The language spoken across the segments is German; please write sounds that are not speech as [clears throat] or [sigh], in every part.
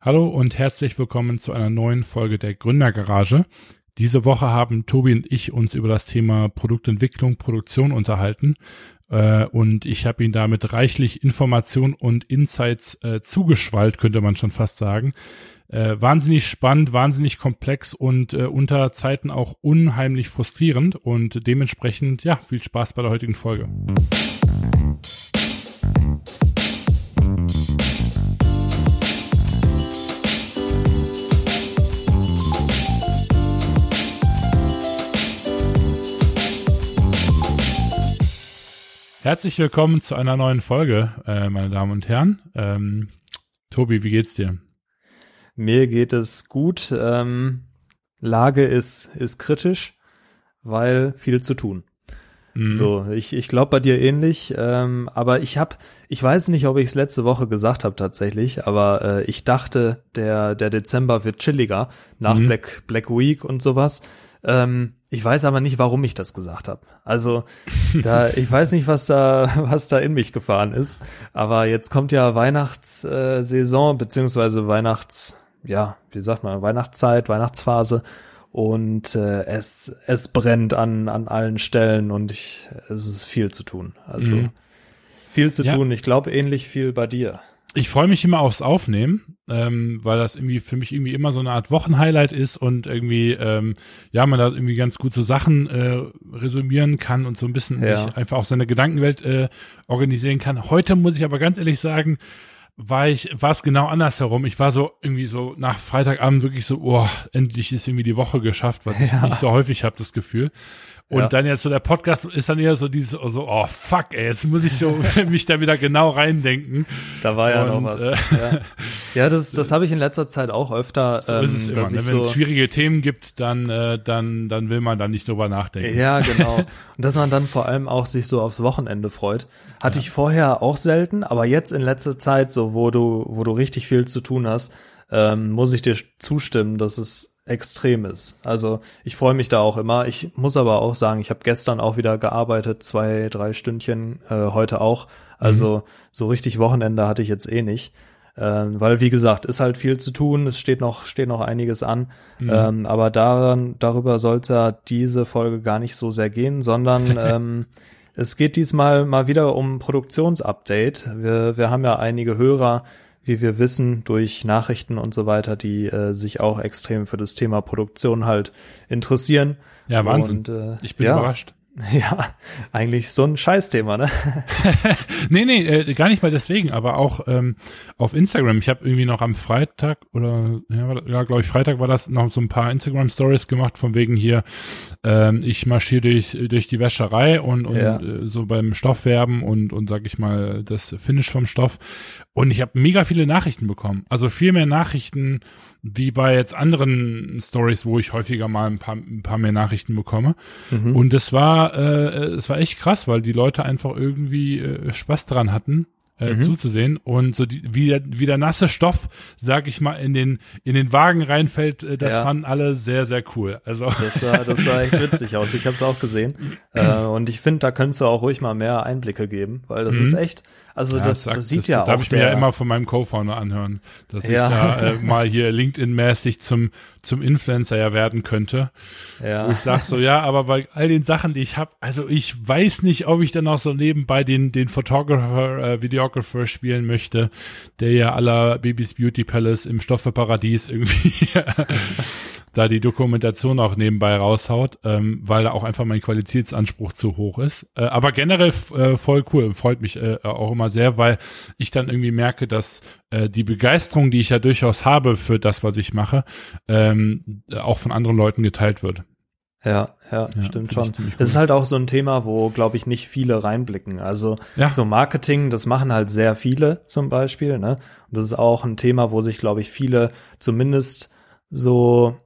Hallo und herzlich willkommen zu einer neuen Folge der Gründergarage. Diese Woche haben Tobi und ich uns über das Thema Produktentwicklung, Produktion unterhalten äh, und ich habe ihn damit reichlich Information und Insights äh, zugeschwallt, könnte man schon fast sagen. Äh, wahnsinnig spannend, wahnsinnig komplex und äh, unter Zeiten auch unheimlich frustrierend und dementsprechend, ja, viel Spaß bei der heutigen Folge. Herzlich willkommen zu einer neuen Folge, äh, meine Damen und Herren. Ähm, Tobi, wie geht's dir? Mir geht es gut. Ähm, Lage ist, ist kritisch, weil viel zu tun. Mhm. So, ich, ich glaube bei dir ähnlich, ähm, aber ich habe, ich weiß nicht, ob ich es letzte Woche gesagt habe tatsächlich, aber äh, ich dachte, der, der Dezember wird chilliger nach mhm. Black, Black Week und sowas. Ähm, ich weiß aber nicht, warum ich das gesagt habe. Also da, [laughs] ich weiß nicht, was da, was da in mich gefahren ist. Aber jetzt kommt ja Weihnachtssaison beziehungsweise Weihnachts, ja, wie sagt man, Weihnachtszeit, Weihnachtsphase und äh, es es brennt an an allen Stellen und ich es ist viel zu tun. Also mhm. viel zu ja. tun. Ich glaube ähnlich viel bei dir. Ich freue mich immer aufs Aufnehmen, ähm, weil das irgendwie für mich irgendwie immer so eine Art Wochenhighlight ist und irgendwie, ähm, ja, man da irgendwie ganz gut so Sachen äh, resümieren kann und so ein bisschen ja. sich einfach auch seine Gedankenwelt äh, organisieren kann. Heute muss ich aber ganz ehrlich sagen, war ich, war es genau andersherum. Ich war so irgendwie so nach Freitagabend wirklich so, oh, endlich ist irgendwie die Woche geschafft, was ja. ich nicht so häufig habe, das Gefühl. Und ja. dann jetzt so der Podcast ist dann eher so dieses, so, oh fuck, ey, jetzt muss ich so [laughs] mich da wieder genau reindenken. Da war ja und, noch was. Äh, ja. ja, das, das habe ich in letzter Zeit auch öfter. So ähm, ist es ähm, immer. Ne? Wenn so, es schwierige Themen gibt, dann, äh, dann, dann will man da nicht drüber nachdenken. Ja, [laughs] genau. Und dass man dann vor allem auch sich so aufs Wochenende freut. Hatte ja. ich vorher auch selten, aber jetzt in letzter Zeit, so wo du, wo du richtig viel zu tun hast, ähm, muss ich dir zustimmen, dass es extrem ist. Also ich freue mich da auch immer. Ich muss aber auch sagen, ich habe gestern auch wieder gearbeitet, zwei, drei Stündchen, äh, heute auch. Also mhm. so richtig Wochenende hatte ich jetzt eh nicht. Ähm, weil wie gesagt, ist halt viel zu tun, es steht noch, steht noch einiges an. Mhm. Ähm, aber daran, darüber sollte diese Folge gar nicht so sehr gehen, sondern [laughs] ähm, es geht diesmal mal wieder um Produktionsupdate. Wir, wir haben ja einige Hörer, wie wir wissen, durch Nachrichten und so weiter, die äh, sich auch extrem für das Thema Produktion halt interessieren. Ja, Wahnsinn. Und, äh, ich bin ja, überrascht. [laughs] Ja, eigentlich so ein Scheißthema, ne? [laughs] nee, nee, äh, gar nicht mal deswegen, aber auch ähm, auf Instagram. Ich habe irgendwie noch am Freitag oder ja, ja glaube ich, Freitag war das noch so ein paar Instagram-Stories gemacht, von wegen hier, ähm, ich marschiere durch, durch die Wäscherei und, und ja. äh, so beim Stoffwerben und, und sag ich mal, das Finish vom Stoff. Und ich habe mega viele Nachrichten bekommen. Also viel mehr Nachrichten wie bei jetzt anderen Stories, wo ich häufiger mal ein paar, ein paar mehr Nachrichten bekomme. Mhm. Und es war, äh, es war echt krass, weil die Leute einfach irgendwie äh, Spaß dran hatten, äh, mhm. zuzusehen und so die, wie, der, wie der nasse Stoff, sag ich mal, in den in den Wagen reinfällt, äh, das ja. fanden alle sehr sehr cool. Also das sah, [laughs] das sah echt witzig aus. Ich habe es auch gesehen [clears throat] äh, und ich finde, da könntest du auch ruhig mal mehr Einblicke geben, weil das mhm. ist echt also ja, das, das, das sieht das, ja auch. Darf ich mir ja immer von meinem Co-Founder anhören, dass ja. ich da äh, [laughs] mal hier LinkedIn-mäßig zum zum Influencer ja werden könnte. Ja. Wo ich sag so, ja, aber bei all den Sachen, die ich habe, also ich weiß nicht, ob ich dann auch so nebenbei den den Photographer, äh, Videographer spielen möchte, der ja aller Babys Beauty Palace im Stoffeparadies irgendwie [laughs] [laughs] da die Dokumentation auch nebenbei raushaut, ähm, weil da auch einfach mein Qualitätsanspruch zu hoch ist. Äh, aber generell äh, voll cool, freut mich äh, auch immer sehr, weil ich dann irgendwie merke, dass äh, die Begeisterung, die ich ja durchaus habe für das, was ich mache, ähm, auch von anderen Leuten geteilt wird. Ja, ja, ja stimmt schon. Cool. Das ist halt auch so ein Thema, wo, glaube ich, nicht viele reinblicken. Also ja. so Marketing, das machen halt sehr viele zum Beispiel. Ne? Und das ist auch ein Thema, wo sich, glaube ich, viele zumindest so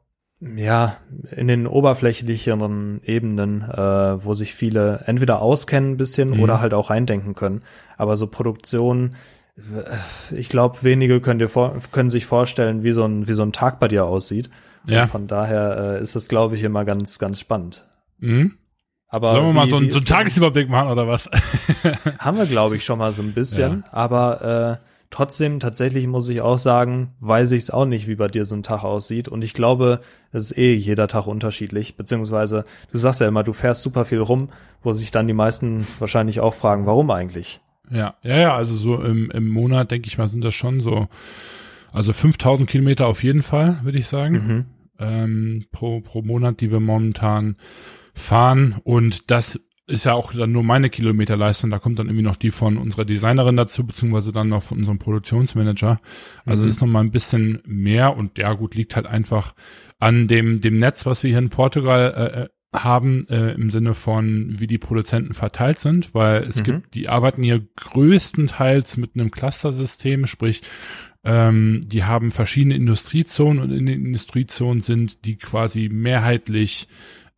ja, in den oberflächlicheren Ebenen, äh, wo sich viele entweder auskennen ein bisschen mhm. oder halt auch reindenken können. Aber so Produktion, äh, ich glaube, wenige können, dir vor, können sich vorstellen, wie so ein, wie so ein Tag bei dir aussieht. Ja. Und von daher äh, ist das, glaube ich, immer ganz, ganz spannend. Mhm. Aber Sollen wir wie, mal so, ein, so einen Tagesüberblick machen oder was? haben wir, glaube ich, schon mal so ein bisschen. [laughs] Ja. Aber äh, Trotzdem, tatsächlich muss ich auch sagen, weiß ich es auch nicht, wie bei dir so ein Tag aussieht. Und ich glaube, es ist eh jeder Tag unterschiedlich. Beziehungsweise, du sagst ja immer, du fährst super viel rum, wo sich dann die meisten wahrscheinlich auch fragen, warum eigentlich? Ja, ja, ja, also so im, im Monat, denke ich mal, sind das schon so, also 5000 Kilometer auf jeden Fall, würde ich sagen, mhm. ähm, pro, pro Monat, die wir momentan fahren. Und das ist ja auch dann nur meine Kilometerleistung, da kommt dann irgendwie noch die von unserer Designerin dazu, beziehungsweise dann noch von unserem Produktionsmanager. Also mhm. ist noch mal ein bisschen mehr und ja gut, liegt halt einfach an dem, dem Netz, was wir hier in Portugal äh, äh haben, äh, im Sinne von, wie die Produzenten verteilt sind, weil es mhm. gibt, die arbeiten hier größtenteils mit einem Cluster-System, sprich, ähm, die haben verschiedene Industriezonen und in den Industriezonen sind die quasi mehrheitlich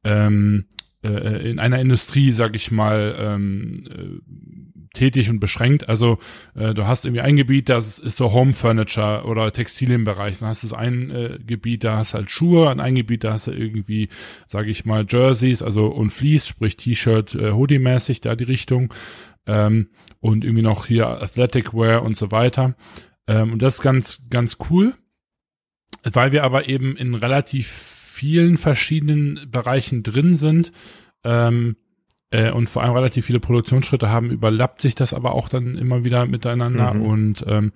ähm, äh, in einer Industrie, sag ich mal, ähm, äh, tätig und beschränkt. Also äh, du hast irgendwie ein Gebiet, das ist so Home Furniture oder Textilienbereich. Dann hast du so ein äh, Gebiet, da hast du halt Schuhe, an ein Gebiet, da hast du irgendwie, sag ich mal, Jerseys, also und Fleece, sprich T-Shirt, äh, Hoodie-mäßig, da die Richtung. Ähm, und irgendwie noch hier Athletic Wear und so weiter. Ähm, und das ist ganz, ganz cool, weil wir aber eben in relativ vielen verschiedenen Bereichen drin sind ähm, äh, und vor allem relativ viele Produktionsschritte haben, überlappt sich das aber auch dann immer wieder miteinander mhm. und ähm,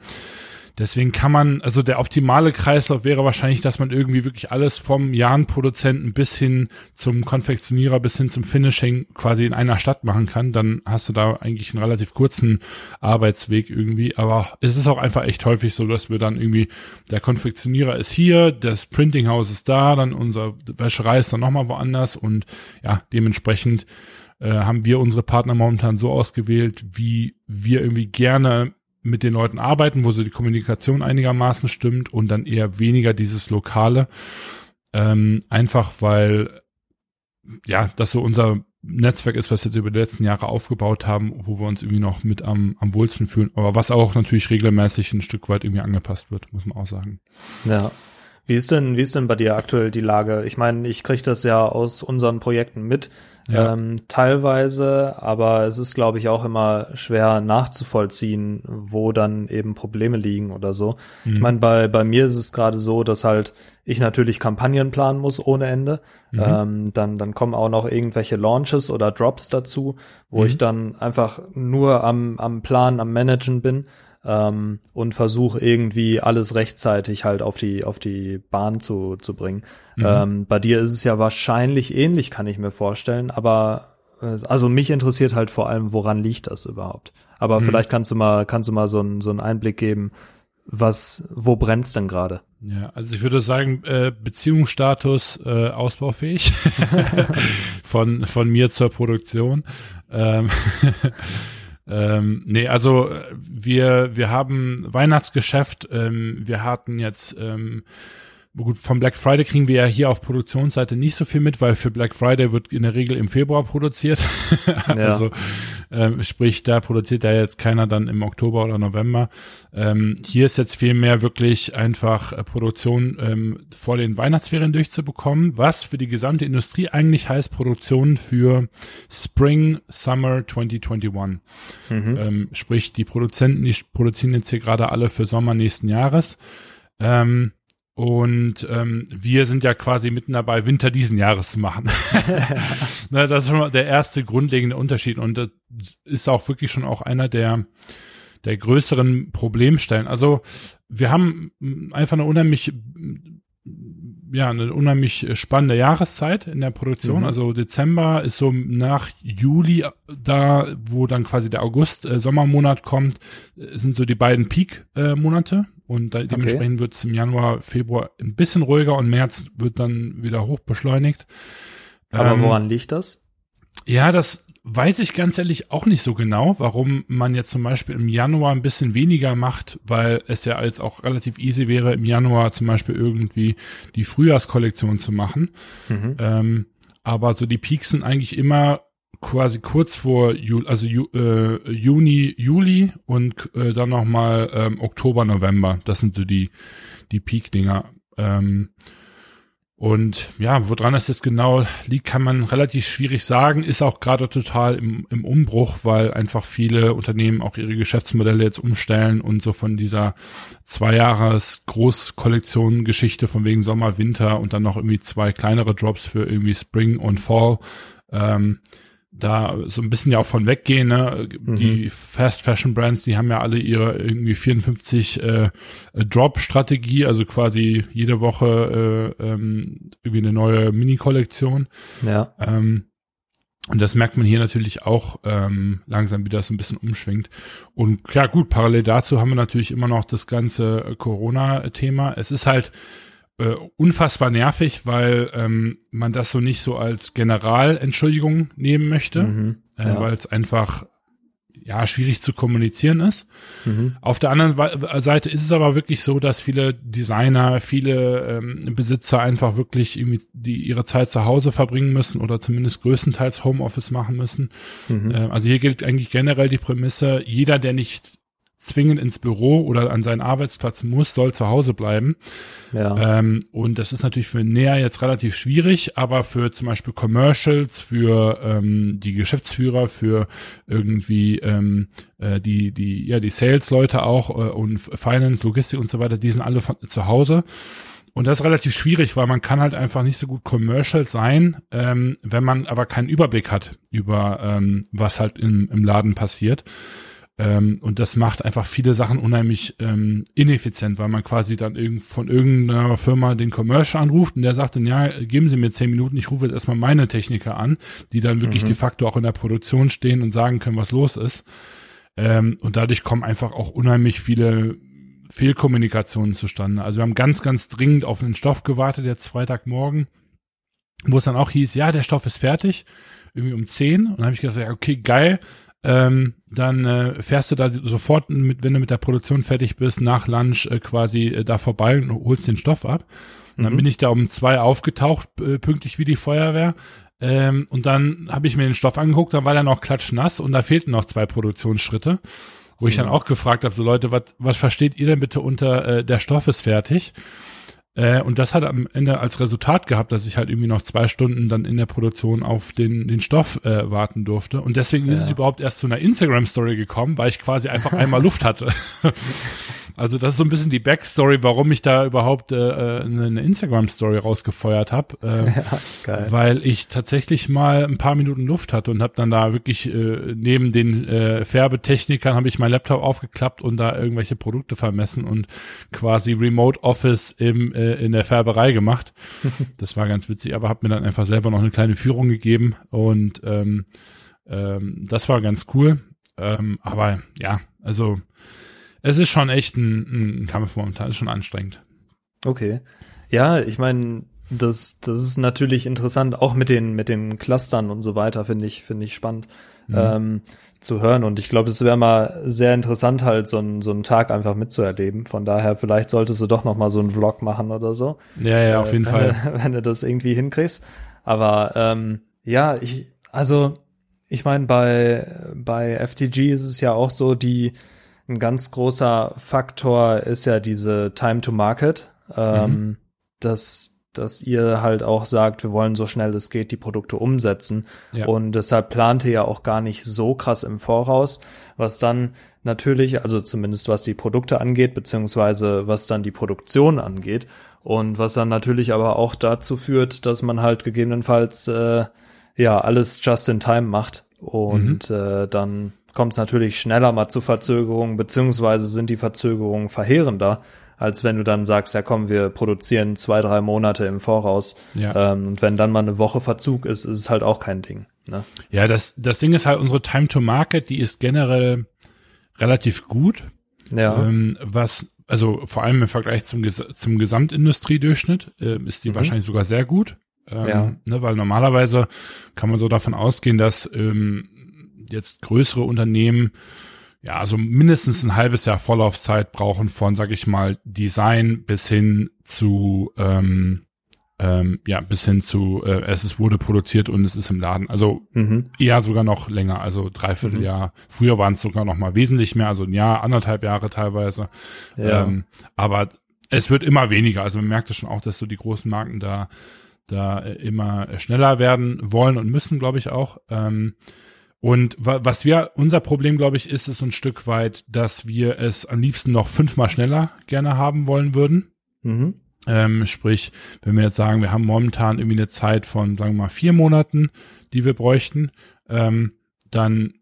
Deswegen kann man, also der optimale Kreislauf wäre wahrscheinlich, dass man irgendwie wirklich alles vom Jahrenproduzenten bis hin zum Konfektionierer bis hin zum Finishing quasi in einer Stadt machen kann. Dann hast du da eigentlich einen relativ kurzen Arbeitsweg irgendwie. Aber es ist auch einfach echt häufig so, dass wir dann irgendwie, der Konfektionierer ist hier, das Printinghaus ist da, dann unser Wäscherei ist dann nochmal woanders und ja, dementsprechend äh, haben wir unsere Partner momentan so ausgewählt, wie wir irgendwie gerne mit den Leuten arbeiten, wo so die Kommunikation einigermaßen stimmt und dann eher weniger dieses Lokale. Ähm, einfach weil, ja, das so unser Netzwerk ist, was wir jetzt über die letzten Jahre aufgebaut haben, wo wir uns irgendwie noch mit am, am wohlsten fühlen, aber was auch natürlich regelmäßig ein Stück weit irgendwie angepasst wird, muss man auch sagen. Ja. Wie ist denn, wie ist denn bei dir aktuell die Lage? Ich meine, ich kriege das ja aus unseren Projekten mit, ja. ähm, teilweise, aber es ist, glaube ich, auch immer schwer nachzuvollziehen, wo dann eben Probleme liegen oder so. Mhm. Ich meine, bei, bei mir ist es gerade so, dass halt ich natürlich Kampagnen planen muss ohne Ende. Mhm. Ähm, dann, dann kommen auch noch irgendwelche Launches oder Drops dazu, wo mhm. ich dann einfach nur am, am Plan, am Managen bin ähm, und versuche irgendwie alles rechtzeitig halt auf die auf die Bahn zu zu bringen. Mhm. Ähm, bei dir ist es ja wahrscheinlich ähnlich, kann ich mir vorstellen, aber äh, also mich interessiert halt vor allem, woran liegt das überhaupt? Aber mhm. vielleicht kannst du mal kannst du mal so einen so einen Einblick geben, was wo brennt's denn gerade? Ja, also ich würde sagen, äh, Beziehungsstatus äh, ausbaufähig [laughs] von von mir zur Produktion. Ähm [laughs] Ähm, nee, also äh, wir, wir haben Weihnachtsgeschäft, ähm, wir hatten jetzt ähm, Gut, vom Black Friday kriegen wir ja hier auf Produktionsseite nicht so viel mit, weil für Black Friday wird in der Regel im Februar produziert. [laughs] also ähm, sprich, da produziert ja jetzt keiner dann im Oktober oder November. Ähm, hier ist jetzt viel mehr wirklich einfach äh, Produktion ähm, vor den Weihnachtsferien durchzubekommen, was für die gesamte Industrie eigentlich heißt Produktion für Spring Summer 2021. Mhm. Ähm, sprich, die Produzenten, die produzieren jetzt hier gerade alle für Sommer nächsten Jahres. Ähm, und ähm, wir sind ja quasi mitten dabei, Winter diesen Jahres zu machen. [laughs] Na, das ist schon mal der erste grundlegende Unterschied. Und das ist auch wirklich schon auch einer der, der größeren Problemstellen. Also wir haben einfach eine unheimlich ja, eine unheimlich spannende Jahreszeit in der Produktion. Mhm. Also Dezember ist so nach Juli da, wo dann quasi der August, äh, Sommermonat kommt, äh, sind so die beiden Peak-Monate. Und da, dementsprechend okay. wird es im Januar, Februar ein bisschen ruhiger und März wird dann wieder hoch beschleunigt. Aber ähm, woran liegt das? Ja, das weiß ich ganz ehrlich auch nicht so genau, warum man jetzt zum Beispiel im Januar ein bisschen weniger macht, weil es ja jetzt auch relativ easy wäre, im Januar zum Beispiel irgendwie die Frühjahrskollektion zu machen. Mhm. Ähm, aber so die Peaks sind eigentlich immer quasi kurz vor Juli, also Ju, äh, Juni, Juli und äh, dann nochmal ähm, Oktober, November. Das sind so die, die Peak-Dinger. Ähm, Und ja, woran es jetzt genau liegt, kann man relativ schwierig sagen. Ist auch gerade total im, im Umbruch, weil einfach viele Unternehmen auch ihre Geschäftsmodelle jetzt umstellen und so von dieser zwei Jahres Großkollektion Geschichte von wegen Sommer, Winter und dann noch irgendwie zwei kleinere Drops für irgendwie Spring und Fall. Ähm, da so ein bisschen ja auch von weggehen. Ne? Mhm. Die Fast Fashion Brands, die haben ja alle ihre irgendwie 54 äh, Drop-Strategie, also quasi jede Woche äh, ähm, irgendwie eine neue Mini-Kollektion. Ja. Ähm, und das merkt man hier natürlich auch ähm, langsam, wie das ein bisschen umschwingt. Und ja gut, parallel dazu haben wir natürlich immer noch das ganze Corona-Thema. Es ist halt äh, unfassbar nervig, weil ähm, man das so nicht so als Generalentschuldigung nehmen möchte, mhm, äh, ja. weil es einfach ja schwierig zu kommunizieren ist. Mhm. Auf der anderen Seite ist es aber wirklich so, dass viele Designer, viele ähm, Besitzer einfach wirklich irgendwie die ihre Zeit zu Hause verbringen müssen oder zumindest größtenteils Homeoffice machen müssen. Mhm. Äh, also hier gilt eigentlich generell die Prämisse, jeder, der nicht zwingend ins Büro oder an seinen Arbeitsplatz muss, soll zu Hause bleiben. Ja. Ähm, und das ist natürlich für Näher jetzt relativ schwierig, aber für zum Beispiel Commercials, für ähm, die Geschäftsführer, für irgendwie ähm, äh, die, die, ja, die Sales-Leute auch äh, und Finance, Logistik und so weiter, die sind alle von, zu Hause. Und das ist relativ schwierig, weil man kann halt einfach nicht so gut commercial sein, ähm, wenn man aber keinen Überblick hat über ähm, was halt im, im Laden passiert. Ähm, und das macht einfach viele Sachen unheimlich ähm, ineffizient, weil man quasi dann irgend, von irgendeiner Firma den Commercial anruft und der sagt dann, ja, geben Sie mir zehn Minuten, ich rufe jetzt erstmal meine Techniker an, die dann wirklich mhm. de facto auch in der Produktion stehen und sagen können, was los ist. Ähm, und dadurch kommen einfach auch unheimlich viele Fehlkommunikationen zustande. Also wir haben ganz, ganz dringend auf einen Stoff gewartet, jetzt Freitagmorgen, wo es dann auch hieß, ja, der Stoff ist fertig, irgendwie um zehn. Und dann habe ich gedacht, ja, okay, geil, ähm, dann äh, fährst du da sofort, mit, wenn du mit der Produktion fertig bist, nach Lunch äh, quasi äh, da vorbei und holst den Stoff ab. Und dann mhm. bin ich da um zwei aufgetaucht, äh, pünktlich wie die Feuerwehr. Ähm, und dann habe ich mir den Stoff angeguckt, dann war der noch klatschnass und da fehlten noch zwei Produktionsschritte, wo ich dann auch gefragt habe, so Leute, was, was versteht ihr denn bitte unter äh, der Stoff ist fertig? Äh, und das hat am Ende als Resultat gehabt, dass ich halt irgendwie noch zwei Stunden dann in der Produktion auf den, den Stoff äh, warten durfte. Und deswegen ja. ist es überhaupt erst zu einer Instagram-Story gekommen, weil ich quasi einfach einmal [laughs] Luft hatte. Also das ist so ein bisschen die Backstory, warum ich da überhaupt äh, äh eine Instagram-Story rausgefeuert habe, äh, [laughs] ja, weil ich tatsächlich mal ein paar Minuten Luft hatte und habe dann da wirklich äh, neben den äh, Färbetechnikern habe ich mein Laptop aufgeklappt und da irgendwelche Produkte vermessen und quasi Remote Office im äh, in der Färberei gemacht. [laughs] das war ganz witzig, aber habe mir dann einfach selber noch eine kleine Führung gegeben und ähm, ähm, das war ganz cool. Ähm, aber ja, also es ist schon echt ein, ein Kampf momentan, ist schon anstrengend. Okay. Ja, ich meine, das, das ist natürlich interessant, auch mit den, mit den Clustern und so weiter, finde ich, finde ich spannend mhm. ähm, zu hören. Und ich glaube, es wäre mal sehr interessant, halt so, ein, so einen Tag einfach mitzuerleben. Von daher, vielleicht solltest du doch noch mal so einen Vlog machen oder so. Ja, ja, auf jeden wenn Fall. Du, [laughs] wenn du das irgendwie hinkriegst. Aber ähm, ja, ich, also ich meine, bei, bei FTG ist es ja auch so, die ein ganz großer Faktor ist ja diese Time to Market, ähm, mhm. dass dass ihr halt auch sagt, wir wollen so schnell es geht die Produkte umsetzen. Ja. Und deshalb plant ihr ja auch gar nicht so krass im Voraus, was dann natürlich, also zumindest was die Produkte angeht, beziehungsweise was dann die Produktion angeht. Und was dann natürlich aber auch dazu führt, dass man halt gegebenenfalls äh, ja alles just in time macht und mhm. äh, dann kommt es natürlich schneller mal zu Verzögerungen, beziehungsweise sind die Verzögerungen verheerender, als wenn du dann sagst, ja komm, wir produzieren zwei, drei Monate im Voraus. Ja. Ähm, und wenn dann mal eine Woche Verzug ist, ist es halt auch kein Ding. Ne? Ja, das, das Ding ist halt, unsere Time to Market, die ist generell relativ gut. Ja. Ähm, was, also vor allem im Vergleich zum, zum Gesamtindustriedurchschnitt äh, ist die mhm. wahrscheinlich sogar sehr gut. Ähm, ja. ne, weil normalerweise kann man so davon ausgehen, dass ähm, jetzt größere Unternehmen ja, also mindestens ein halbes Jahr Vorlaufzeit brauchen von, sag ich mal, Design bis hin zu, ähm, ähm, ja, bis hin zu, äh, es ist, wurde produziert und es ist im Laden. Also mhm. eher sogar noch länger, also dreiviertel Jahr. Mhm. Früher waren es sogar noch mal wesentlich mehr, also ein Jahr, anderthalb Jahre teilweise. Ja. Ähm, aber es wird immer weniger. Also man merkt es schon auch, dass so die großen Marken da da immer schneller werden wollen und müssen, glaube ich auch. Ähm, und was wir, unser Problem, glaube ich, ist es ein Stück weit, dass wir es am liebsten noch fünfmal schneller gerne haben wollen würden. Mhm. Ähm, sprich, wenn wir jetzt sagen, wir haben momentan irgendwie eine Zeit von, sagen wir mal, vier Monaten, die wir bräuchten, ähm, dann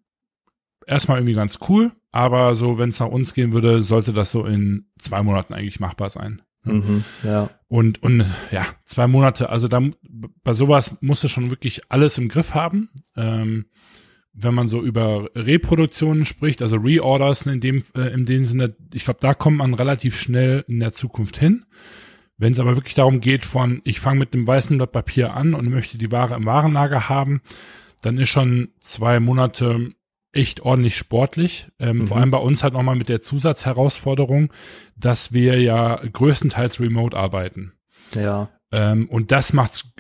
erstmal irgendwie ganz cool, aber so, wenn es nach uns gehen würde, sollte das so in zwei Monaten eigentlich machbar sein. Mhm, ja. Und, und ja, zwei Monate, also da bei sowas musst du schon wirklich alles im Griff haben. Ähm, wenn man so über Reproduktionen spricht, also Reorders in dem, äh, in dem Sinne, ich glaube, da kommt man relativ schnell in der Zukunft hin. Wenn es aber wirklich darum geht von, ich fange mit einem weißen Blatt Papier an und möchte die Ware im Warenlager haben, dann ist schon zwei Monate echt ordentlich sportlich. Ähm, mhm. Vor allem bei uns halt nochmal mit der Zusatzherausforderung, dass wir ja größtenteils remote arbeiten. Ja. Ähm, und das macht's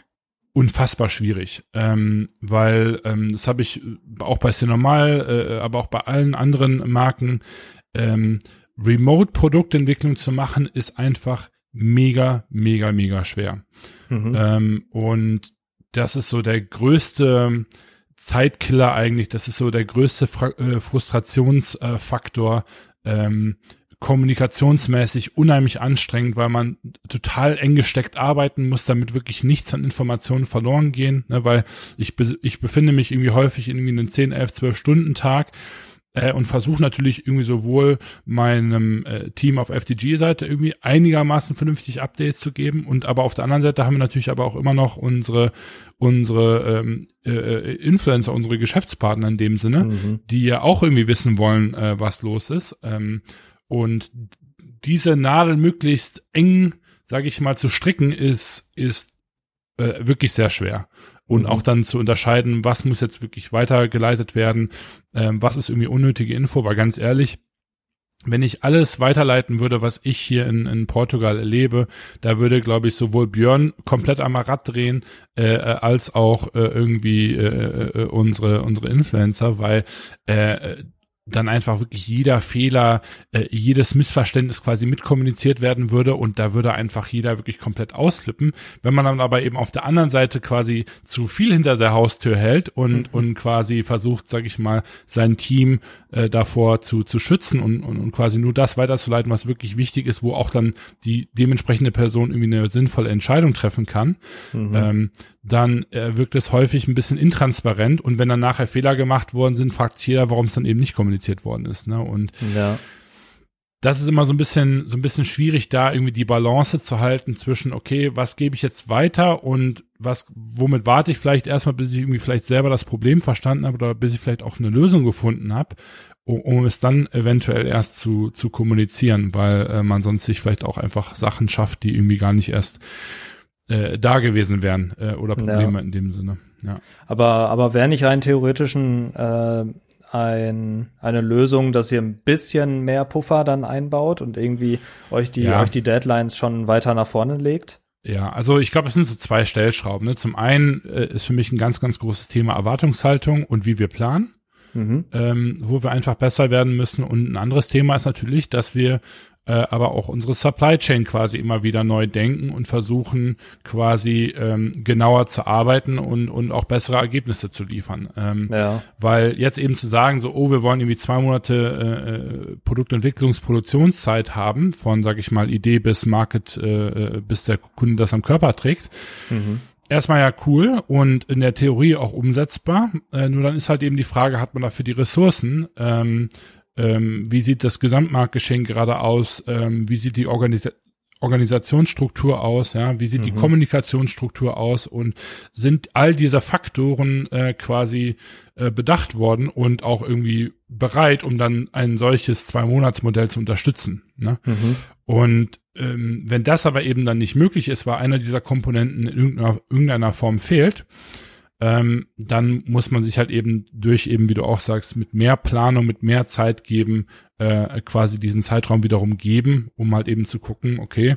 unfassbar schwierig, ähm, weil ähm, das habe ich auch bei Cinemal, äh, aber auch bei allen anderen Marken, ähm, Remote-Produktentwicklung zu machen, ist einfach mega, mega, mega schwer. Mhm. Ähm, und das ist so der größte Zeitkiller eigentlich, das ist so der größte Fra äh, Frustrationsfaktor, ähm, kommunikationsmäßig unheimlich anstrengend, weil man total eng gesteckt arbeiten muss, damit wirklich nichts an Informationen verloren gehen, ne, weil ich, be ich befinde mich irgendwie häufig in irgendwie einem 10, 11, 12 Stunden Tag äh, und versuche natürlich irgendwie sowohl meinem äh, Team auf FDG-Seite irgendwie einigermaßen vernünftig Updates zu geben und aber auf der anderen Seite haben wir natürlich aber auch immer noch unsere unsere ähm, äh, Influencer, unsere Geschäftspartner in dem Sinne, mhm. die ja auch irgendwie wissen wollen, äh, was los ist ähm, und diese Nadel möglichst eng, sage ich mal, zu stricken ist ist äh, wirklich sehr schwer und mhm. auch dann zu unterscheiden, was muss jetzt wirklich weitergeleitet werden, ähm, was ist irgendwie unnötige Info, weil ganz ehrlich, wenn ich alles weiterleiten würde, was ich hier in, in Portugal erlebe, da würde, glaube ich, sowohl Björn komplett am Rad drehen, äh, äh, als auch äh, irgendwie äh, äh, unsere unsere Influencer, weil äh, dann einfach wirklich jeder Fehler, äh, jedes Missverständnis quasi mitkommuniziert werden würde und da würde einfach jeder wirklich komplett ausflippen. Wenn man dann aber eben auf der anderen Seite quasi zu viel hinter der Haustür hält und, mhm. und quasi versucht, sag ich mal, sein Team äh, davor zu, zu schützen und, und, und quasi nur das weiterzuleiten, was wirklich wichtig ist, wo auch dann die dementsprechende Person irgendwie eine sinnvolle Entscheidung treffen kann, mhm. ähm, dann äh, wirkt es häufig ein bisschen intransparent und wenn dann nachher Fehler gemacht worden sind, fragt jeder, warum es dann eben nicht kommuniziert worden ist. Ne? Und ja. das ist immer so ein bisschen, so ein bisschen schwierig, da irgendwie die Balance zu halten zwischen, okay, was gebe ich jetzt weiter und was, womit warte ich vielleicht erstmal, bis ich irgendwie vielleicht selber das Problem verstanden habe oder bis ich vielleicht auch eine Lösung gefunden habe, um, um es dann eventuell erst zu, zu kommunizieren, weil äh, man sonst sich vielleicht auch einfach Sachen schafft, die irgendwie gar nicht erst äh, da gewesen wären äh, oder Probleme ja. in dem Sinne. Ja. Aber aber wäre nicht rein theoretisch ein, äh, ein, eine Lösung, dass ihr ein bisschen mehr Puffer dann einbaut und irgendwie euch die ja. euch die Deadlines schon weiter nach vorne legt? Ja, also ich glaube, es sind so zwei Stellschrauben. Ne? Zum einen äh, ist für mich ein ganz, ganz großes Thema Erwartungshaltung und wie wir planen, mhm. ähm, wo wir einfach besser werden müssen. Und ein anderes Thema ist natürlich, dass wir aber auch unsere Supply Chain quasi immer wieder neu denken und versuchen quasi ähm, genauer zu arbeiten und, und auch bessere Ergebnisse zu liefern. Ähm, ja. Weil jetzt eben zu sagen, so, oh, wir wollen irgendwie zwei Monate äh, äh Produktentwicklungsproduktionszeit haben, von, sag ich mal, Idee bis Market, äh, äh, bis der Kunde das am Körper trägt. Mhm erstmal ja cool und in der Theorie auch umsetzbar. Äh, nur dann ist halt eben die Frage, hat man dafür die Ressourcen? Ähm, ähm, wie sieht das Gesamtmarktgeschehen gerade aus, ähm, wie sieht die Organisa Organisationsstruktur aus, ja, wie sieht mhm. die Kommunikationsstruktur aus und sind all diese Faktoren äh, quasi äh, bedacht worden und auch irgendwie bereit, um dann ein solches Zwei-Monats-Modell zu unterstützen. Ne? Mhm. Und ähm, wenn das aber eben dann nicht möglich ist, weil einer dieser Komponenten in irgendeiner, irgendeiner Form fehlt, ähm, dann muss man sich halt eben durch eben, wie du auch sagst, mit mehr Planung, mit mehr Zeit geben, äh, quasi diesen Zeitraum wiederum geben, um halt eben zu gucken, okay,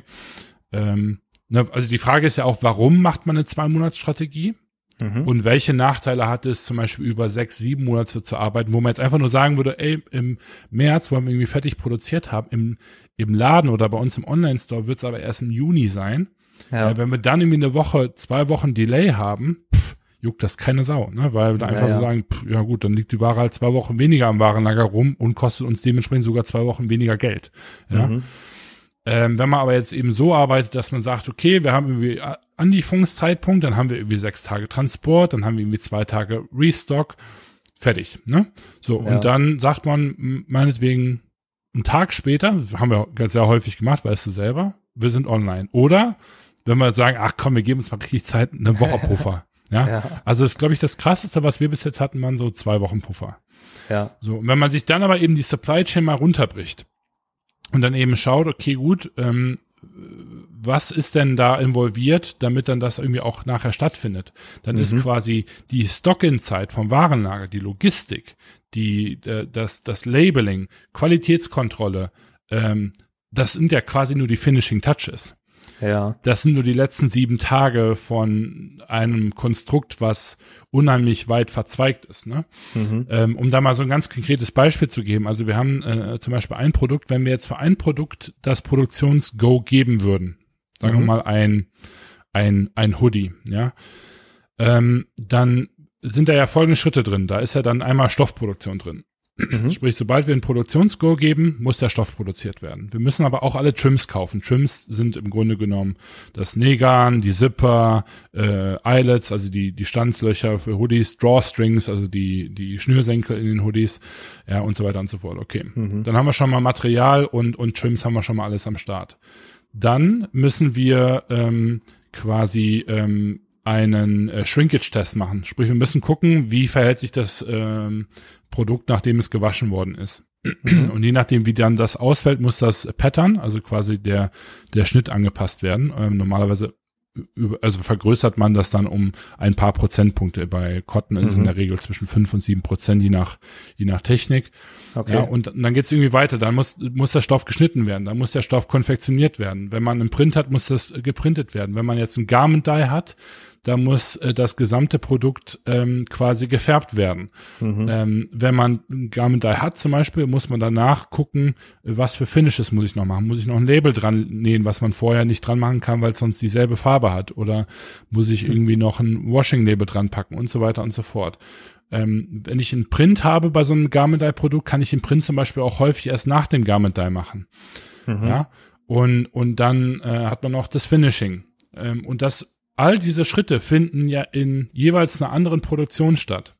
ähm, ne, also die Frage ist ja auch, warum macht man eine Zwei-Monats-Strategie? Mhm. Und welche Nachteile hat es zum Beispiel über sechs, sieben Monate zu arbeiten, wo man jetzt einfach nur sagen würde, ey, im März, wo wir irgendwie fertig produziert haben, im, im Laden oder bei uns im Online-Store wird es aber erst im Juni sein. Ja. Äh, wenn wir dann irgendwie eine Woche, zwei Wochen Delay haben, pff, juckt das keine Sau, ne? Weil wir da einfach ja, ja. so sagen, pff, ja gut, dann liegt die Ware halt zwei Wochen weniger am Warenlager rum und kostet uns dementsprechend sogar zwei Wochen weniger Geld. Ja. Mhm. Ähm, wenn man aber jetzt eben so arbeitet, dass man sagt, okay, wir haben irgendwie Anlieferungszeitpunkt, dann haben wir irgendwie sechs Tage Transport, dann haben wir irgendwie zwei Tage Restock, fertig, ne? So, ja. und dann sagt man meinetwegen einen Tag später, haben wir ganz sehr häufig gemacht, weißt du selber, wir sind online. Oder wenn wir sagen, ach komm, wir geben uns mal richtig Zeit, eine Woche [laughs] Puffer. Ja? ja. Also das ist, glaube ich, das krasseste, was wir bis jetzt hatten, waren so zwei Wochen Puffer. Ja. So, und wenn man sich dann aber eben die Supply Chain mal runterbricht und dann eben schaut, okay, gut, ähm, was ist denn da involviert, damit dann das irgendwie auch nachher stattfindet? Dann mhm. ist quasi die Stock-in-Zeit vom Warenlager, die Logistik, die, äh, das, das Labeling, Qualitätskontrolle, ähm, das sind ja quasi nur die Finishing Touches. Ja. Das sind nur die letzten sieben Tage von einem Konstrukt, was unheimlich weit verzweigt ist. Ne? Mhm. Ähm, um da mal so ein ganz konkretes Beispiel zu geben. Also wir haben äh, zum Beispiel ein Produkt, wenn wir jetzt für ein Produkt das Produktions-Go geben würden, sagen mhm. wir mal ein, ein, ein Hoodie, ja, ähm, dann sind da ja folgende Schritte drin. Da ist ja dann einmal Stoffproduktion drin. Mhm. Sprich, sobald wir ein Produktionsgo geben, muss der Stoff produziert werden. Wir müssen aber auch alle Trims kaufen. Trims sind im Grunde genommen das Negan, die Zipper, äh, Eyelets, also die, die Stanzlöcher für Hoodies, Drawstrings, also die, die Schnürsenkel in den Hoodies, ja, und so weiter und so fort. Okay. Mhm. Dann haben wir schon mal Material und, und Trims haben wir schon mal alles am Start. Dann müssen wir ähm, quasi ähm, einen äh, Shrinkage-Test machen. Sprich, wir müssen gucken, wie verhält sich das ähm, Produkt, nachdem es gewaschen worden ist. Mhm. Und je nachdem, wie dann das ausfällt, muss das Pattern, also quasi der, der Schnitt angepasst werden. Ähm, normalerweise also vergrößert man das dann um ein paar Prozentpunkte. Bei Cotton ist es in mhm. der Regel zwischen fünf und sieben Prozent, je nach, je nach Technik. Okay. Ja, und dann geht's irgendwie weiter. Dann muss, muss der Stoff geschnitten werden. Dann muss der Stoff konfektioniert werden. Wenn man einen Print hat, muss das geprintet werden. Wenn man jetzt ein Garment Dye hat, da muss äh, das gesamte Produkt ähm, quasi gefärbt werden. Mhm. Ähm, wenn man ein Garment Dye hat zum Beispiel, muss man danach gucken, was für Finishes muss ich noch machen. Muss ich noch ein Label dran nähen, was man vorher nicht dran machen kann, weil es sonst dieselbe Farbe hat? Oder muss ich mhm. irgendwie noch ein Washing-Label dran packen und so weiter und so fort. Ähm, wenn ich einen Print habe bei so einem Garment Dye Produkt, kann ich den Print zum Beispiel auch häufig erst nach dem Garment Dye machen. Mhm. Ja. Und, und dann äh, hat man noch das Finishing. Ähm, und das all diese Schritte finden ja in jeweils einer anderen Produktion statt.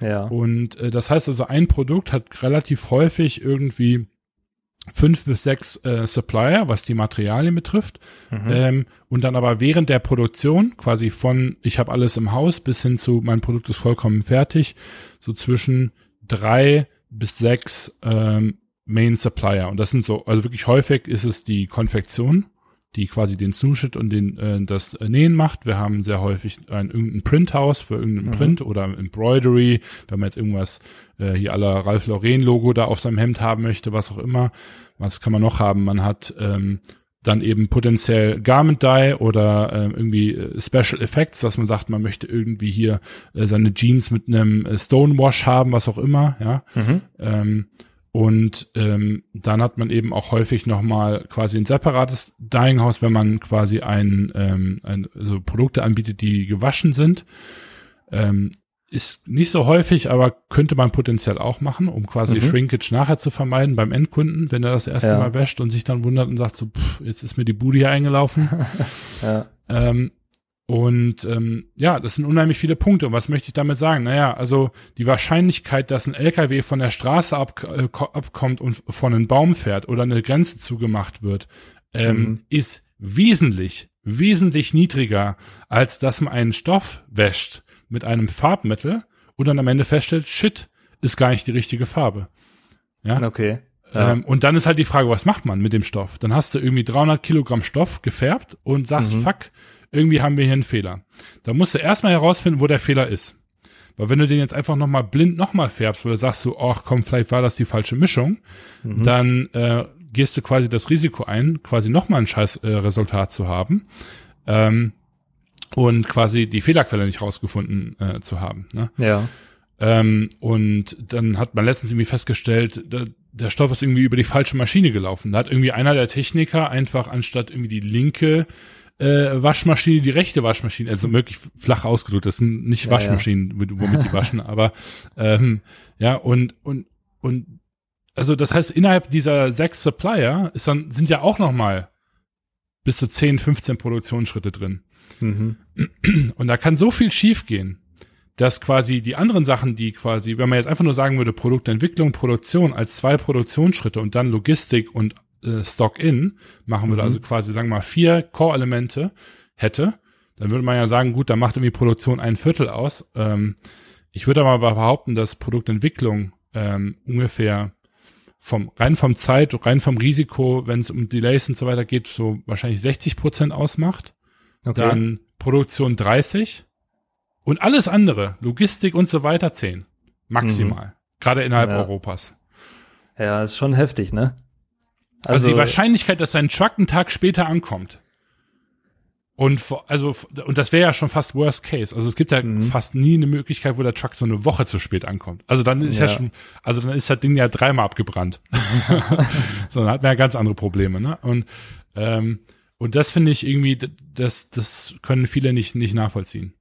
Ja. Und äh, das heißt also, ein Produkt hat relativ häufig irgendwie fünf bis sechs äh, Supplier, was die Materialien betrifft. Mhm. Ähm, und dann aber während der Produktion, quasi von ich habe alles im Haus bis hin zu mein Produkt ist vollkommen fertig, so zwischen drei bis sechs ähm, Main Supplier. Und das sind so, also wirklich häufig ist es die Konfektion die quasi den Zuschnitt und den äh, das Nähen macht. Wir haben sehr häufig ein irgendein Printhaus für irgendeinen mhm. Print oder Embroidery, wenn man jetzt irgendwas äh, hier aller Ralph Lauren Logo da auf seinem Hemd haben möchte, was auch immer. Was kann man noch haben? Man hat ähm, dann eben potenziell Garment Dye oder äh, irgendwie äh, Special Effects, dass man sagt, man möchte irgendwie hier äh, seine Jeans mit einem äh, Stonewash haben, was auch immer, ja. Mhm. Ähm, und ähm, dann hat man eben auch häufig nochmal quasi ein separates Dyeing-Haus, wenn man quasi ein, ähm, ein, so Produkte anbietet, die gewaschen sind. Ähm, ist nicht so häufig, aber könnte man potenziell auch machen, um quasi mhm. Shrinkage nachher zu vermeiden beim Endkunden, wenn er das erste ja. Mal wäscht und sich dann wundert und sagt so, pff, jetzt ist mir die Bude hier eingelaufen. [laughs] ja. ähm, und ähm, ja, das sind unheimlich viele Punkte. Und was möchte ich damit sagen? Naja, also die Wahrscheinlichkeit, dass ein LKW von der Straße ab, äh, abkommt und von einem Baum fährt oder eine Grenze zugemacht wird, ähm, mhm. ist wesentlich, wesentlich niedriger, als dass man einen Stoff wäscht mit einem Farbmittel und dann am Ende feststellt, shit, ist gar nicht die richtige Farbe. Ja. Okay. Ja. Ähm, und dann ist halt die Frage, was macht man mit dem Stoff? Dann hast du irgendwie 300 Kilogramm Stoff gefärbt und sagst, mhm. fuck, irgendwie haben wir hier einen Fehler. Da musst du erstmal herausfinden, wo der Fehler ist. Weil wenn du den jetzt einfach nochmal blind nochmal färbst, oder sagst du, ach komm, vielleicht war das die falsche Mischung, mhm. dann äh, gehst du quasi das Risiko ein, quasi nochmal ein scheiß äh, Resultat zu haben. Ähm, und quasi die Fehlerquelle nicht rausgefunden äh, zu haben. Ne? Ja. Ähm, und dann hat man letztens irgendwie festgestellt, da, der Stoff ist irgendwie über die falsche Maschine gelaufen. Da hat irgendwie einer der Techniker einfach anstatt irgendwie die linke äh, Waschmaschine, die rechte Waschmaschine, also wirklich flach ausgedrückt, das sind nicht Ja, Waschmaschinen, womit die [laughs] waschen, aber ähm, ja, und, und, und also das heißt, innerhalb dieser sechs Supplier ist dann, sind ja auch noch mal bis zu 10, 15 Produktionsschritte drin. Mhm. Und da kann so viel schiefgehen, dass quasi die anderen Sachen, die quasi, wenn man jetzt einfach nur sagen würde, Produktentwicklung, Produktion als zwei Produktionsschritte und dann Logistik und äh, Stock-in machen würde, Mhm. also quasi, sagen wir mal, vier Core-Elemente hätte, dann würde man ja sagen, gut, da macht irgendwie Produktion ein Viertel aus. Ähm, ich würde aber behaupten, dass Produktentwicklung ähm, ungefähr vom rein vom Zeit, rein vom Risiko, wenn es um Delays und so weiter geht, so wahrscheinlich 60 Prozent ausmacht. Okay. Dann Produktion 30 und alles andere, Logistik und so weiter 10. Maximal. Gerade innerhalb Ja. Europas. ja, ist schon heftig, ne? Also, die Wahrscheinlichkeit, dass ein Truck einen Tag später ankommt. Und also und das wäre ja schon fast Worst Case. Also es gibt ja Mhm. fast nie eine Möglichkeit, wo der Truck so eine Woche zu spät ankommt. Also dann ist ja, Ja. schon, also dann ist das Ding ja dreimal abgebrannt. [laughs] [laughs] so, dann hat man ja ganz andere Probleme, ne? Und ähm, und das finde ich irgendwie, das das können viele nicht nicht nachvollziehen.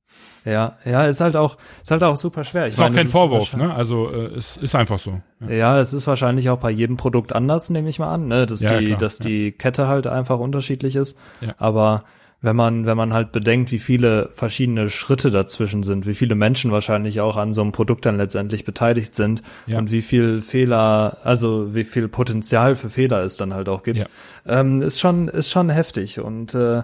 Ja, ja, ist halt auch, ist halt auch super schwer. Ich Ist auch meine, kein es Vorwurf, ne? Also äh, es ist einfach so. Ja. Ja, es ist wahrscheinlich auch bei jedem Produkt anders, nehme ich mal an, ne? dass Ja, die, klar, dass ja. die Kette halt einfach unterschiedlich ist. Ja. Aber wenn man, wenn man halt bedenkt, wie viele verschiedene Schritte dazwischen sind, wie viele Menschen wahrscheinlich auch an so einem Produkt dann letztendlich beteiligt sind Ja. und wie viel Fehler, also wie viel Potenzial für Fehler es dann halt auch gibt, Ja. ähm, ist schon, ist schon heftig. Und äh,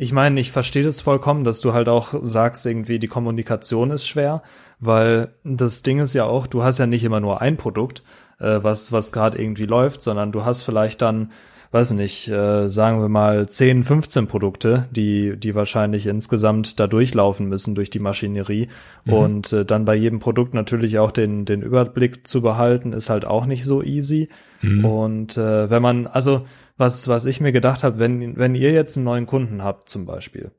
ich meine, ich verstehe das vollkommen, dass du halt auch sagst, irgendwie die Kommunikation ist schwer, weil das Ding ist ja auch, du hast ja nicht immer nur ein Produkt, äh, was, was gerade irgendwie läuft, sondern du hast vielleicht dann, weiß nicht, äh, sagen wir mal 10, 15 Produkte, die, die wahrscheinlich insgesamt da durchlaufen müssen durch die Maschinerie. Und äh, dann bei jedem Produkt natürlich auch den, den Überblick zu behalten, ist halt auch nicht so easy. Und äh, wenn man, also was, was ich mir gedacht habe, wenn, wenn ihr jetzt einen neuen Kunden habt zum Beispiel,